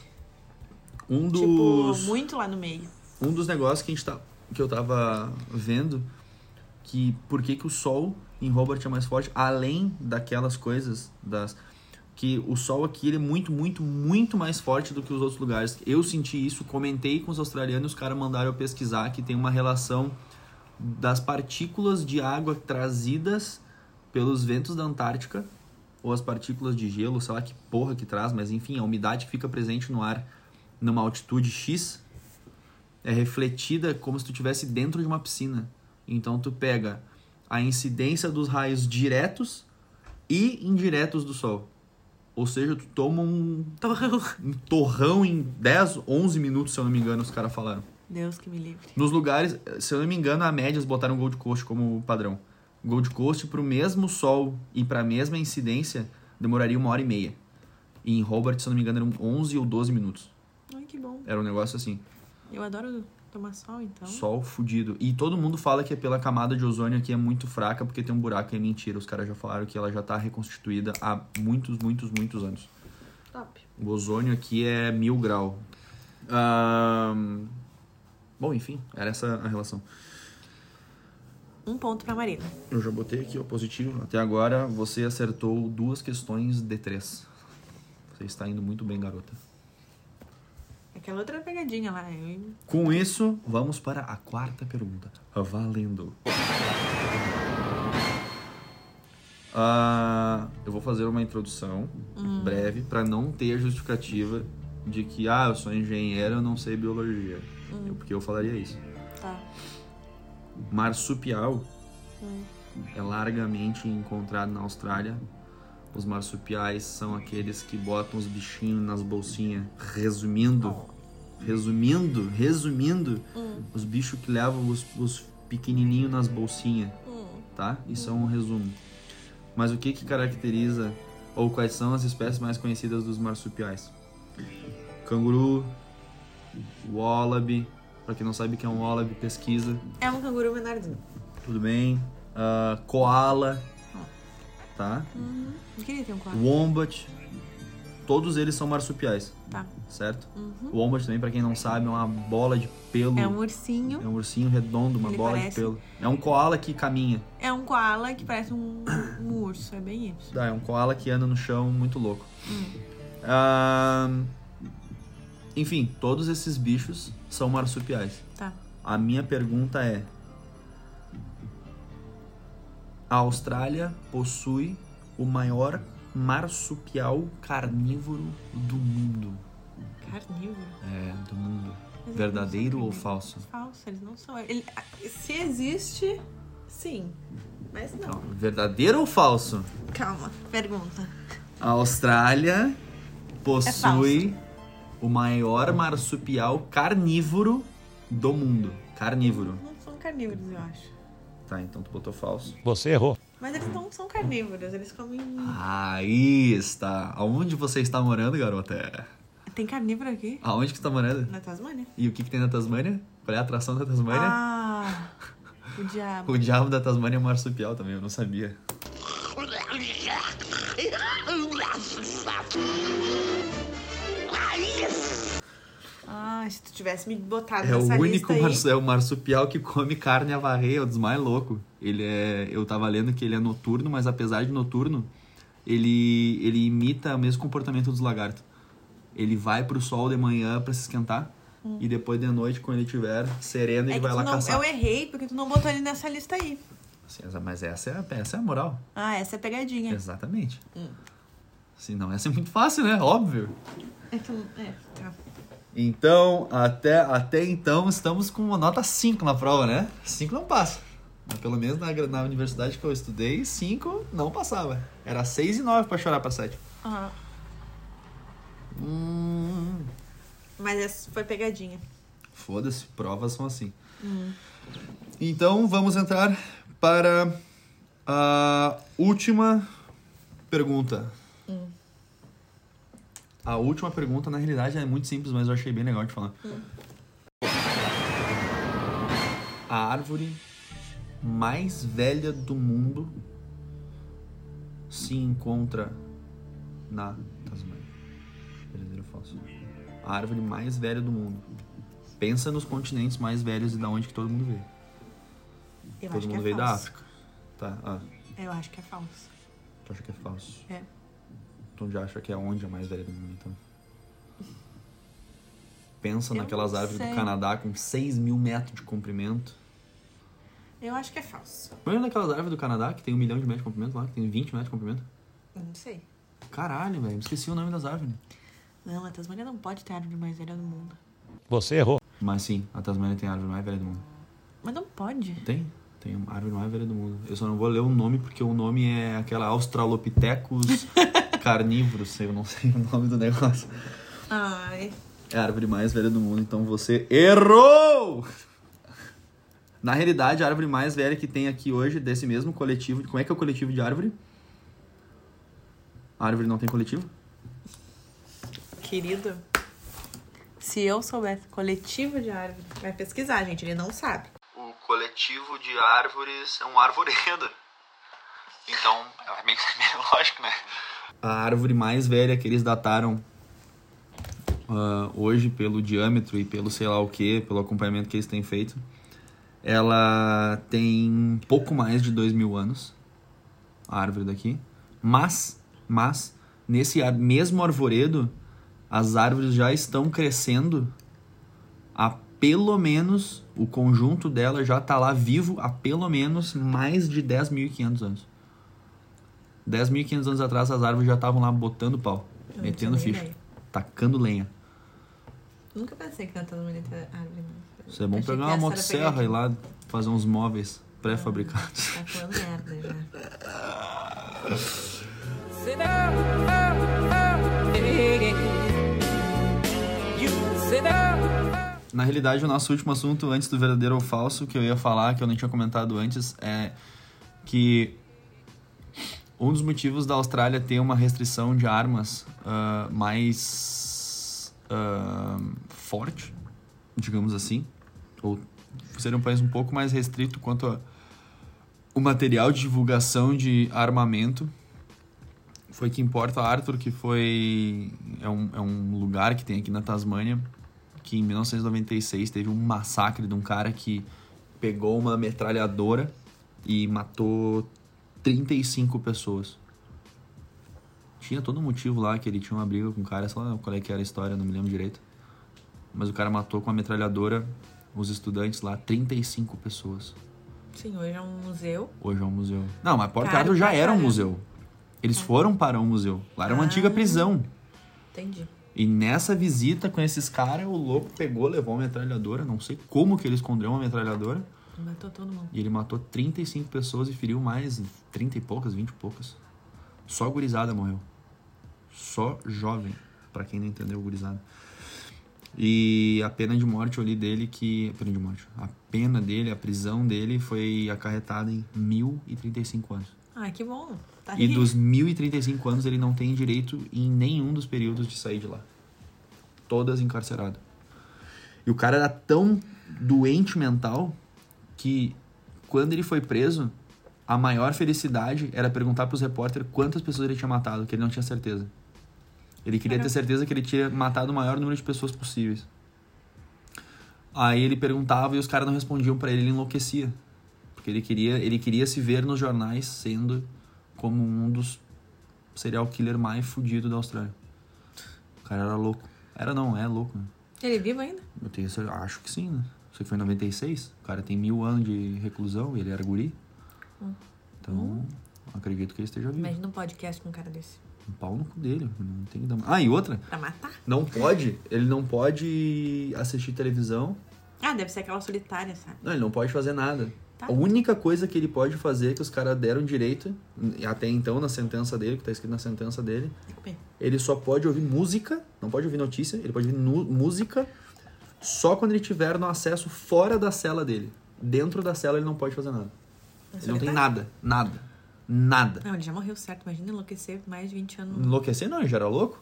Um dos, Tipo, muito lá no meio. um dos negócios que, a gente tá, que eu tava vendo, que por que, que o sol em Hobart é mais forte, além daquelas coisas das que o sol aqui ele é muito, muito, muito mais forte do que os outros lugares. Eu senti isso, comentei com os australianos, os caras mandaram eu pesquisar que tem uma relação das partículas de água trazidas pelos ventos da Antártica, ou as partículas de gelo, sei lá que porra que traz, mas enfim, a umidade que fica presente no ar numa altitude X é refletida como se tu estivesse dentro de uma piscina. Então tu pega a incidência dos raios diretos e indiretos do sol. Ou seja, tu toma um, Torrão. um torrão em 10, 11 minutos, se eu não me engano, os caras falaram. Deus que me livre. Nos lugares, se eu não me engano, a média eles botaram Gold Coast como padrão. Gold Coast pro mesmo sol e pra mesma incidência demoraria uma hora e meia. E em Hobart, se eu não me engano, eram 11 ou 12 minutos. Ai, que bom. Era um negócio assim. Eu adoro tomar sol, então. Sol fudido. E todo mundo fala que é pela camada de ozônio aqui é muito fraca porque tem um buraco e é mentira. Os caras já falaram que ela já tá reconstituída há muitos, muitos, muitos anos. Top. O ozônio aqui é mil grau. Ahn, Bom, enfim, era essa a relação. Um ponto pra Marina. Eu já botei aqui o positivo. Até agora você acertou duas questões de três. Você está indo muito bem, garota. Aquela outra pegadinha lá. Eu... Com isso, vamos para a quarta pergunta. Valendo. Ah, eu vou fazer uma introdução breve para não ter a justificativa de que ah, eu sou engenheiro, eu não sei biologia. Eu- Porque eu falaria isso. Tá. Marsupial é largamente encontrado na Austrália. Os marsupiais são aqueles que botam os bichinhos nas bolsinhas. Resumindo, resumindo, resumindo, os bichos que levam os, os pequenininhos nas bolsinhas, tá? Isso é um resumo. Mas o que que caracteriza ou quais são as espécies mais conhecidas dos marsupiais? Canguru, wallaby. Pra quem não sabe o que é um wallaby, pesquisa. É um canguru menorzinho. Tudo bem. Ah, koala. Tá? Não queria ter um quadro. Wombat. Todos eles são marsupiais, Tá. certo? O Wombat também, pra quem não sabe, é uma bola de pelo. É um ursinho. É um ursinho redondo, uma Ele bola de parece- pelo. É um koala que caminha. É um koala que parece um, um urso. É bem isso. Tá, é um koala que anda no chão muito louco. Ahn, enfim, todos esses bichos são marsupiais. Tá. A minha pergunta é: A Austrália possui o maior marsupial carnívoro do mundo. Carnívoro. É, do mundo. Mas Verdadeiro ou falso? Falso, eles não são. Ele- se existe, sim. Mas não. Então, verdadeiro ou falso? Calma, pergunta. A Austrália possui o maior marsupial carnívoro do mundo. Carnívoro. Não são carnívoros, eu acho. Tá, então tu botou falso. Você errou. Carnívoros, eles comem. Aí está. Aonde você está morando, garota? Tem carnívoro aqui? Aonde que você está morando? Na Tasmânia? E o que, que tem na Tasmânia? Qual é a atração da Tasmânia? Ah, o diabo. O diabo da Tasmânia é marsupial também, eu não sabia. Se tu tivesse me botado É o nessa único lista aí. é o marsupial que come carne a varrer, é o dos mais loucos. Ele é. Eu tava lendo que ele é noturno, mas apesar de noturno, ele, ele imita o mesmo comportamento dos lagartos. Ele vai pro sol de manhã pra se esquentar. E depois de noite, quando ele tiver sereno, Hum. É ele vai lá não, caçar. eu errei porque tu não botou ele nessa lista aí. Sim, essa- mas essa é, a- essa é a moral. Ah, essa é pegadinha. Exatamente. Hum. Senão ia ser muito fácil, né? Óbvio. É que é, tá. Então, até, até então, estamos com uma nota 5 na prova, né? 5 não passa. Mas pelo menos na, na universidade que eu estudei, 5 não passava. Era 6 e 9 pra chorar pra 7. Aham. Hum, Mas essa foi pegadinha. Foda-se, provas são assim. Então, vamos entrar para a última pergunta. A última pergunta, na realidade, é muito simples, mas eu achei bem legal de falar. A árvore mais velha do mundo se encontra na Tasmânia. Verdadeiro ou falso? A árvore mais velha do mundo. Pensa nos continentes mais velhos e da onde que todo mundo veio. Eu todo acho mundo que é veio da falso. África. Tá, ah, Eu acho que é falso. tu acha que é falso? É. Tu já acha que é onde a mais velha do mundo, então? Pensa Eu naquelas árvores sei. do Canadá com 6 mil metros de comprimento. Eu acho que é falso. Lembra daquelas árvores do Canadá que tem um milhão de metros de comprimento lá, que tem 20 metros de comprimento? Eu não sei. Caralho, velho, esqueci o nome das árvores. Não, a Tasmânia não pode ter a árvore mais velha do mundo. Você errou. Mas sim, a Tasmânia tem a árvore mais velha do mundo. Mas não pode. Tem? Tem a árvore mais velha do mundo. Eu só não vou ler o nome porque o nome é aquela Australopithecus carnívoros, eu não sei o nome do negócio. Ai. É a árvore mais velha do mundo, então você errou! Na realidade, a árvore mais velha que tem aqui hoje, desse mesmo coletivo. Como é que é o coletivo de árvore? A árvore não tem coletivo? Querido, se eu soubesse coletivo de árvore, vai pesquisar, gente. Ele não sabe. O coletivo de árvores é um arvoredo. Então, é bem, bem lógico, né? A árvore mais velha que eles dataram ah, hoje, pelo diâmetro e pelo sei lá o que, pelo acompanhamento que eles têm feito, ela tem pouco mais de dois mil anos, a árvore daqui. Mas, mas, nesse mesmo arvoredo, as árvores já estão crescendo há pelo menos, o conjunto dela já está lá vivo há pelo menos mais de 10.500 anos. 10.500 anos atrás, as árvores já estavam lá botando pau, Eu metendo ficha, ideia. tacando lenha. Nunca pensei que bonita árvore. não. Isso é bom pegar uma motosserra e pegadinha. lá fazer uns móveis pré-fabricados. Tá falando merda já. Sit down, oh, oh, yeah. You sit down. Na realidade, o nosso último assunto, antes do verdadeiro ou falso, que eu ia falar, que eu não tinha comentado antes, é que um dos motivos da Austrália ter uma restrição de armas ah, mais ah, forte, digamos assim, ou ser um país um pouco mais restrito quanto a o material de divulgação de armamento, foi que em Port Arthur, que foi é um, é um lugar que tem aqui na Tasmânia, que em 1996 teve um massacre de um cara que pegou uma metralhadora e matou 35 pessoas. Tinha todo um motivo lá que ele tinha uma briga com o cara, sei lá qual é que era a história, não me lembro direito. Mas o cara matou com a metralhadora os estudantes lá, 35 pessoas. Sim, hoje é um museu. Hoje é um museu. Não, mas Port Caro Arthur já era um museu. Eles foram para um museu. Lá era uma Ah. antiga prisão. Entendi. E nessa visita com esses caras, o louco pegou, levou uma metralhadora. Não sei como que ele escondeu uma metralhadora. Matou todo mundo. E ele matou 35 pessoas e feriu mais 30 e poucas, 20 e poucas. Só a gurizada morreu. Só jovem, pra quem não entendeu gurizada. E a pena de morte ali dele que... A pena de morte. A pena dele, a prisão dele foi acarretada em 1035 anos. Ah, que bom. Tá E dos 1035 anos ele não tem direito em nenhum dos períodos de sair de lá. Todas encarcerado. E o cara era tão doente mental que quando ele foi preso, a maior felicidade era perguntar pros repórteres quantas pessoas ele tinha matado, que ele não tinha certeza. Ele queria ter certeza que ele tinha matado o maior número de pessoas possíveis. Aí ele perguntava e os caras não respondiam pra ele, ele enlouquecia. Porque ele queria, ele queria se ver nos jornais sendo como um dos serial killer mais fudido da Austrália. O cara era louco. Era não, é louco, né? Ele é vivo ainda? Eu tenho, acho que sim, né? Aqui foi em 96. O cara tem mil anos de reclusão e ele era guri. Então, acredito que ele esteja vivo. Imagina um podcast com um cara desse. Um pau no cu dele. Não tem que dar... Ah, e outra. Pra matar? Não pode. Ele não pode assistir televisão. Ah, deve ser aquela solitária, sabe? Não, ele não pode fazer nada. Tá. A única coisa que ele pode fazer, que os caras deram direito, até então na sentença dele, que tá escrito na sentença dele, ele só pode ouvir música, não pode ouvir notícia, ele pode ouvir música só quando ele tiver no acesso fora da cela dele. Dentro da cela ele não pode fazer nada. Ele não tem nada, nada, nada. Não, ele já morreu, certo? Imagina enlouquecer mais de 20 anos. Enlouquecer não, ele já era louco?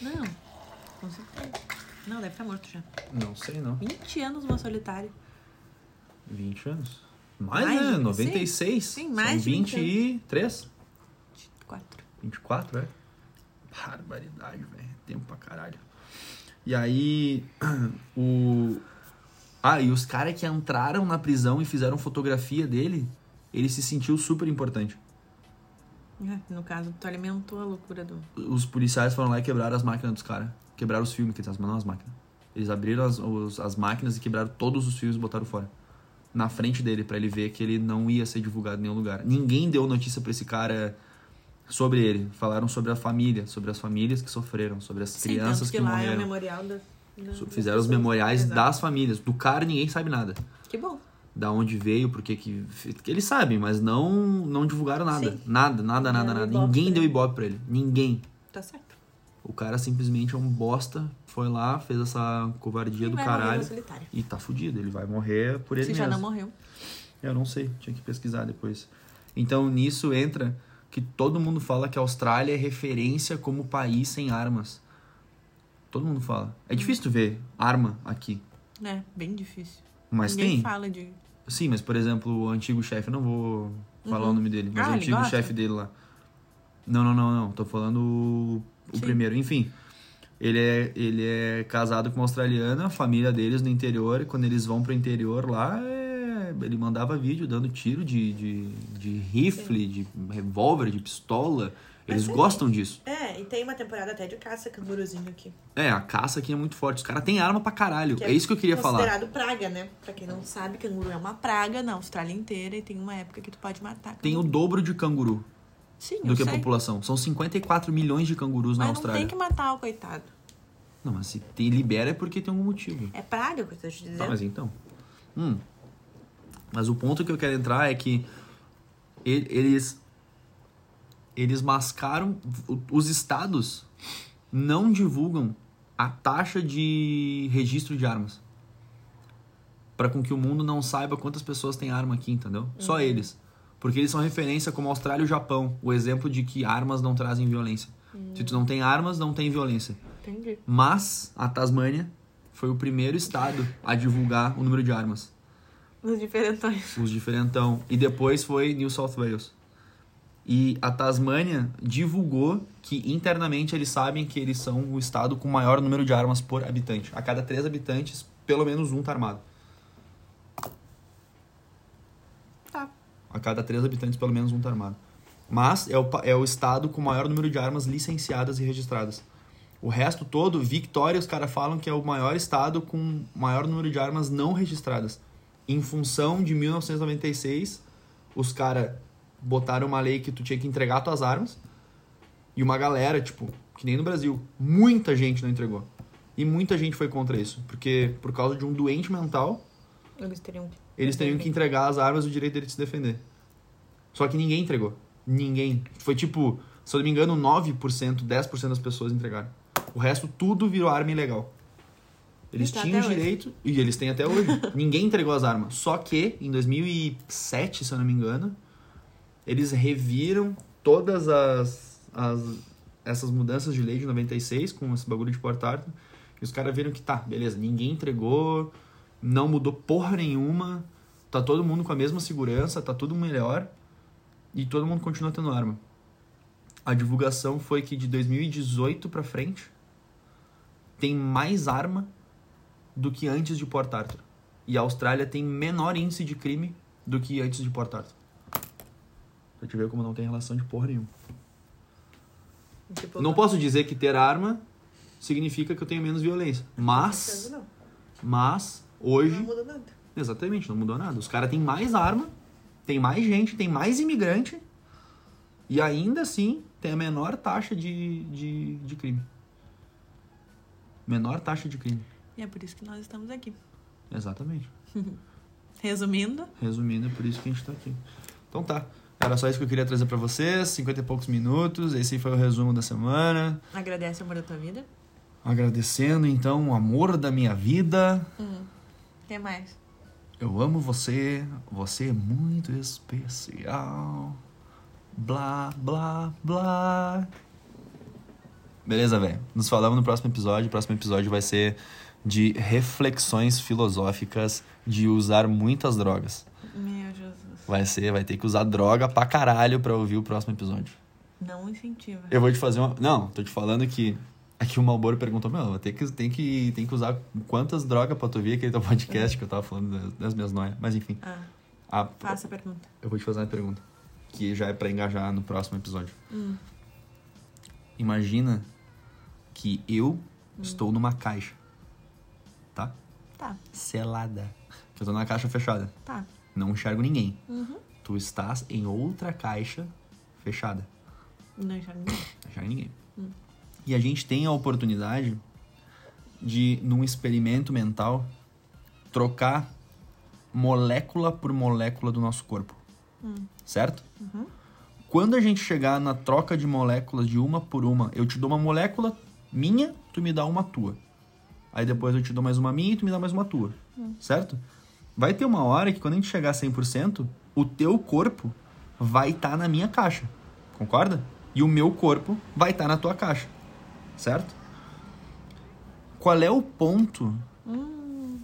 Não, com certeza. Não, deve estar morto já. Não sei não. 20 anos uma solitária. 20 anos. Mais, Mais né? de- 96. sim, mais São de 20 23. 4. 24, é? Barbaridade, velho. Tempo pra caralho. E aí, o. Ah, e os caras que entraram na prisão e fizeram fotografia dele, ele se sentiu super importante. É, no caso, tu alimentou a loucura do. Os policiais foram lá e quebraram as máquinas dos caras. Quebraram os filmes, que eles não as máquinas. Eles abriram as, os- as máquinas e quebraram todos os fios e botaram fora. Na frente dele, pra ele ver que ele não ia ser divulgado em nenhum lugar. Ninguém deu notícia pra esse cara sobre ele. Falaram sobre a família, sobre as famílias que sofreram, sobre as Sim, crianças que, que, lá é o morreram. memorial da. da- Fizeram os memoriais das famílias. Do cara ninguém sabe nada. Que bom. Da onde veio, porque que. que Eles sabem, mas não, não divulgaram nada. Sim. Nada, nada, nada, nada. Ninguém deu ibope pra ele. Ninguém. Tá certo. O cara simplesmente é um bosta, foi lá, fez essa covardia E do caralho e tá fudido, ele vai morrer por ele Se mesmo. já não morreu. Eu não sei, tinha que pesquisar depois. Então nisso entra que todo mundo fala que a Austrália é referência como país sem armas. Todo mundo fala. É difícil tu ver arma aqui, É, bem difícil. mas Ninguém tem. fala de. Sim, mas por exemplo, o antigo chefe, eu não vou falar Uhum. o nome dele, mas Ah, o antigo chefe dele lá. Não, não, não, não. Tô falando o, o Sim. primeiro. Enfim, Ele é, ele é casado com uma australiana, a família deles no interior, e quando eles vão pro interior lá, é, ele mandava vídeo dando tiro de, de, de rifle, de revólver, de pistola. Eles Mas é- gostam disso. É, e tem uma temporada até de caça canguruzinho aqui. É, a caça aqui é muito forte. Os caras têm arma pra caralho. que é isso que eu queria falar. Considerado praga, né? Pra quem não sabe, canguru é uma praga na Austrália inteira e tem uma época que tu pode matar. Tem o canguru. dobro de canguru Sim, do que a sei. população. São 54 milhões de cangurus na Mas não Austrália. tem que matar o coitado. Não, mas se tem, libera é porque tem algum motivo. É praga, o que eu tô te dizendo. Tá, mas então. Hum. Mas o ponto que eu quero entrar é que eles eles mascaram os estados não divulgam a taxa de registro de armas. Pra com que o mundo não saiba quantas pessoas têm arma aqui, entendeu? Só eles. Porque eles são referência como Austrália e o Japão, o exemplo de que armas não trazem violência. Se tu não tem armas, não tem violência. Entendi. Mas a Tasmânia foi o primeiro estado a divulgar o número de armas, Os diferentões. os diferentão. E depois foi New South Wales. E a Tasmânia divulgou que internamente eles sabem que eles são o estado com maior número de armas por habitante. A cada três habitantes, pelo menos um tá armado. Tá. A cada três habitantes, pelo menos um tá armado. Mas é o, é o estado com maior número de armas licenciadas e registradas. O resto todo, Victoria, os caras falam que é o maior estado com maior número de armas não registradas. Em função de 1996, os caras botaram uma lei que tu tinha que entregar tuas armas. E uma galera, tipo, que nem no Brasil, muita gente não entregou. E muita gente foi contra isso. Porque por causa de um doente mental, Eles teriam que. eles teriam que entregar as armas e o direito dele de se defender. Só que ninguém entregou. Ninguém. Foi tipo, se eu não me engano, 9%, 10% das pessoas entregaram. O resto tudo virou arma ilegal. Eles tá tinham o até hoje. direito, e eles têm até hoje. ninguém entregou as armas. Só que, em 2007, se eu não me engano, eles reviram todas as, as essas mudanças de lei de 96, com esse bagulho de portar e os caras viram que tá, beleza, ninguém entregou, não mudou porra nenhuma, tá todo mundo com a mesma segurança, tá tudo melhor e todo mundo continua tendo arma. A divulgação foi que de 2018 pra frente tem mais arma do que antes de Port Arthur. E a Austrália tem menor índice de crime do que antes de Port Arthur. Pra te ver como não tem relação de porra nenhuma. Tipo, Não posso dizer que ter arma significa que eu tenho menos violência. Mas, Não, mas, não hoje, muda nada. exatamente, não mudou nada. Os caras têm mais arma, tem mais gente, tem mais imigrante e ainda assim tem a menor taxa de, de, de crime. Menor taxa de crime. E é por isso que nós estamos aqui. Exatamente. Resumindo, Resumindo, é por isso que a gente tá aqui. Então tá. Era só isso que eu queria trazer pra vocês. 50 e poucos minutos. Esse foi o resumo da semana. agradece o amor da tua vida. Agradecendo então o amor da minha vida. O que mais? Eu amo você. Você é muito especial. Blá, blá, blá. Beleza, velho? Nos falamos no próximo episódio. O próximo episódio vai ser de reflexões filosóficas de usar muitas drogas. Meu Jesus. Vai ser, vai ter que usar droga pra caralho pra ouvir o próximo episódio. Não incentiva. Eu vou te fazer uma. Não, tô te falando que. Aqui o Malboro perguntou, meu, tem que, tem, que, tem que usar quantas drogas pra tu ouvir aquele teu podcast que eu tava falando das, das minhas noias. Mas enfim. Ah, A, faça a pergunta. eu vou te fazer uma pergunta. Que já é pra engajar no próximo episódio. Hum. Imagina que eu estou numa caixa. Tá? Tá, Selada. Eu tô numa caixa fechada. tá. Não enxergo ninguém. Uhum. Tu estás em outra caixa fechada. Não enxergo ninguém. Não enxerga ninguém. E a gente tem a oportunidade de, num experimento mental, trocar molécula por molécula do nosso corpo. Certo? Quando a gente chegar na troca de moléculas de uma por uma, eu te dou uma molécula minha, tu me dá uma tua. Aí depois eu te dou mais uma minha e tu me dá mais uma tua. Certo? Vai ter uma hora que quando a gente chegar a 100%, o teu corpo vai estar na minha caixa. Concorda? E o meu corpo vai estar na tua caixa. Certo? Qual é o ponto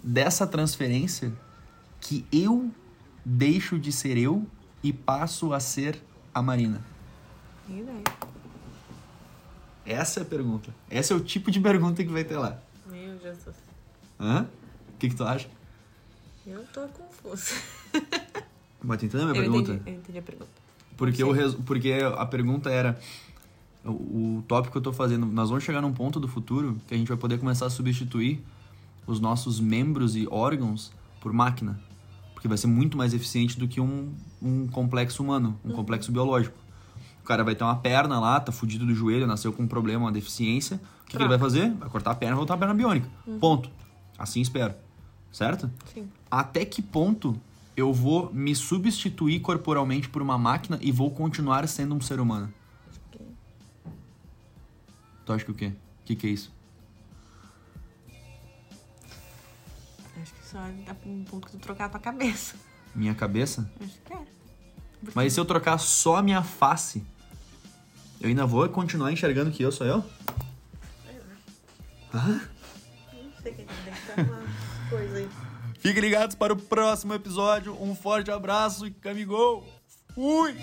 dessa transferência que eu deixo de ser eu e passo a ser a Marina? Essa é a pergunta. Esse é o tipo de pergunta que vai ter lá. Jesus. Hã? O que, que tu acha? Eu tô confusa. Mas tu entendeu a minha eu pergunta? entendi, eu entendi a pergunta. Porque, o res- porque a pergunta era. O, o tópico que eu tô fazendo. Nós vamos chegar num ponto do futuro que a gente vai poder começar a substituir os nossos membros e órgãos por máquina. Porque vai ser muito mais eficiente do que um, um complexo humano, um complexo biológico. O cara vai ter uma perna lá, tá fudido do joelho, nasceu com um problema, uma deficiência. O que, que ele vai fazer? Vai cortar a perna e voltar a perna biônica. Ponto. Assim espero. Certo? Sim. até que ponto eu vou me substituir corporalmente por uma máquina e vou continuar sendo um ser humano? que- Tu acha que o quê? O que, que é isso? Acho que só dá um ponto que tu trocar a tua cabeça. Minha cabeça? Acho que é. Mas e se eu trocar só a minha face? Eu ainda vou continuar enxergando que eu sou eu? Não sei o que deve estar uma coisa aí. Fiquem ligados para o próximo episódio. Um forte abraço e camigol! Fui!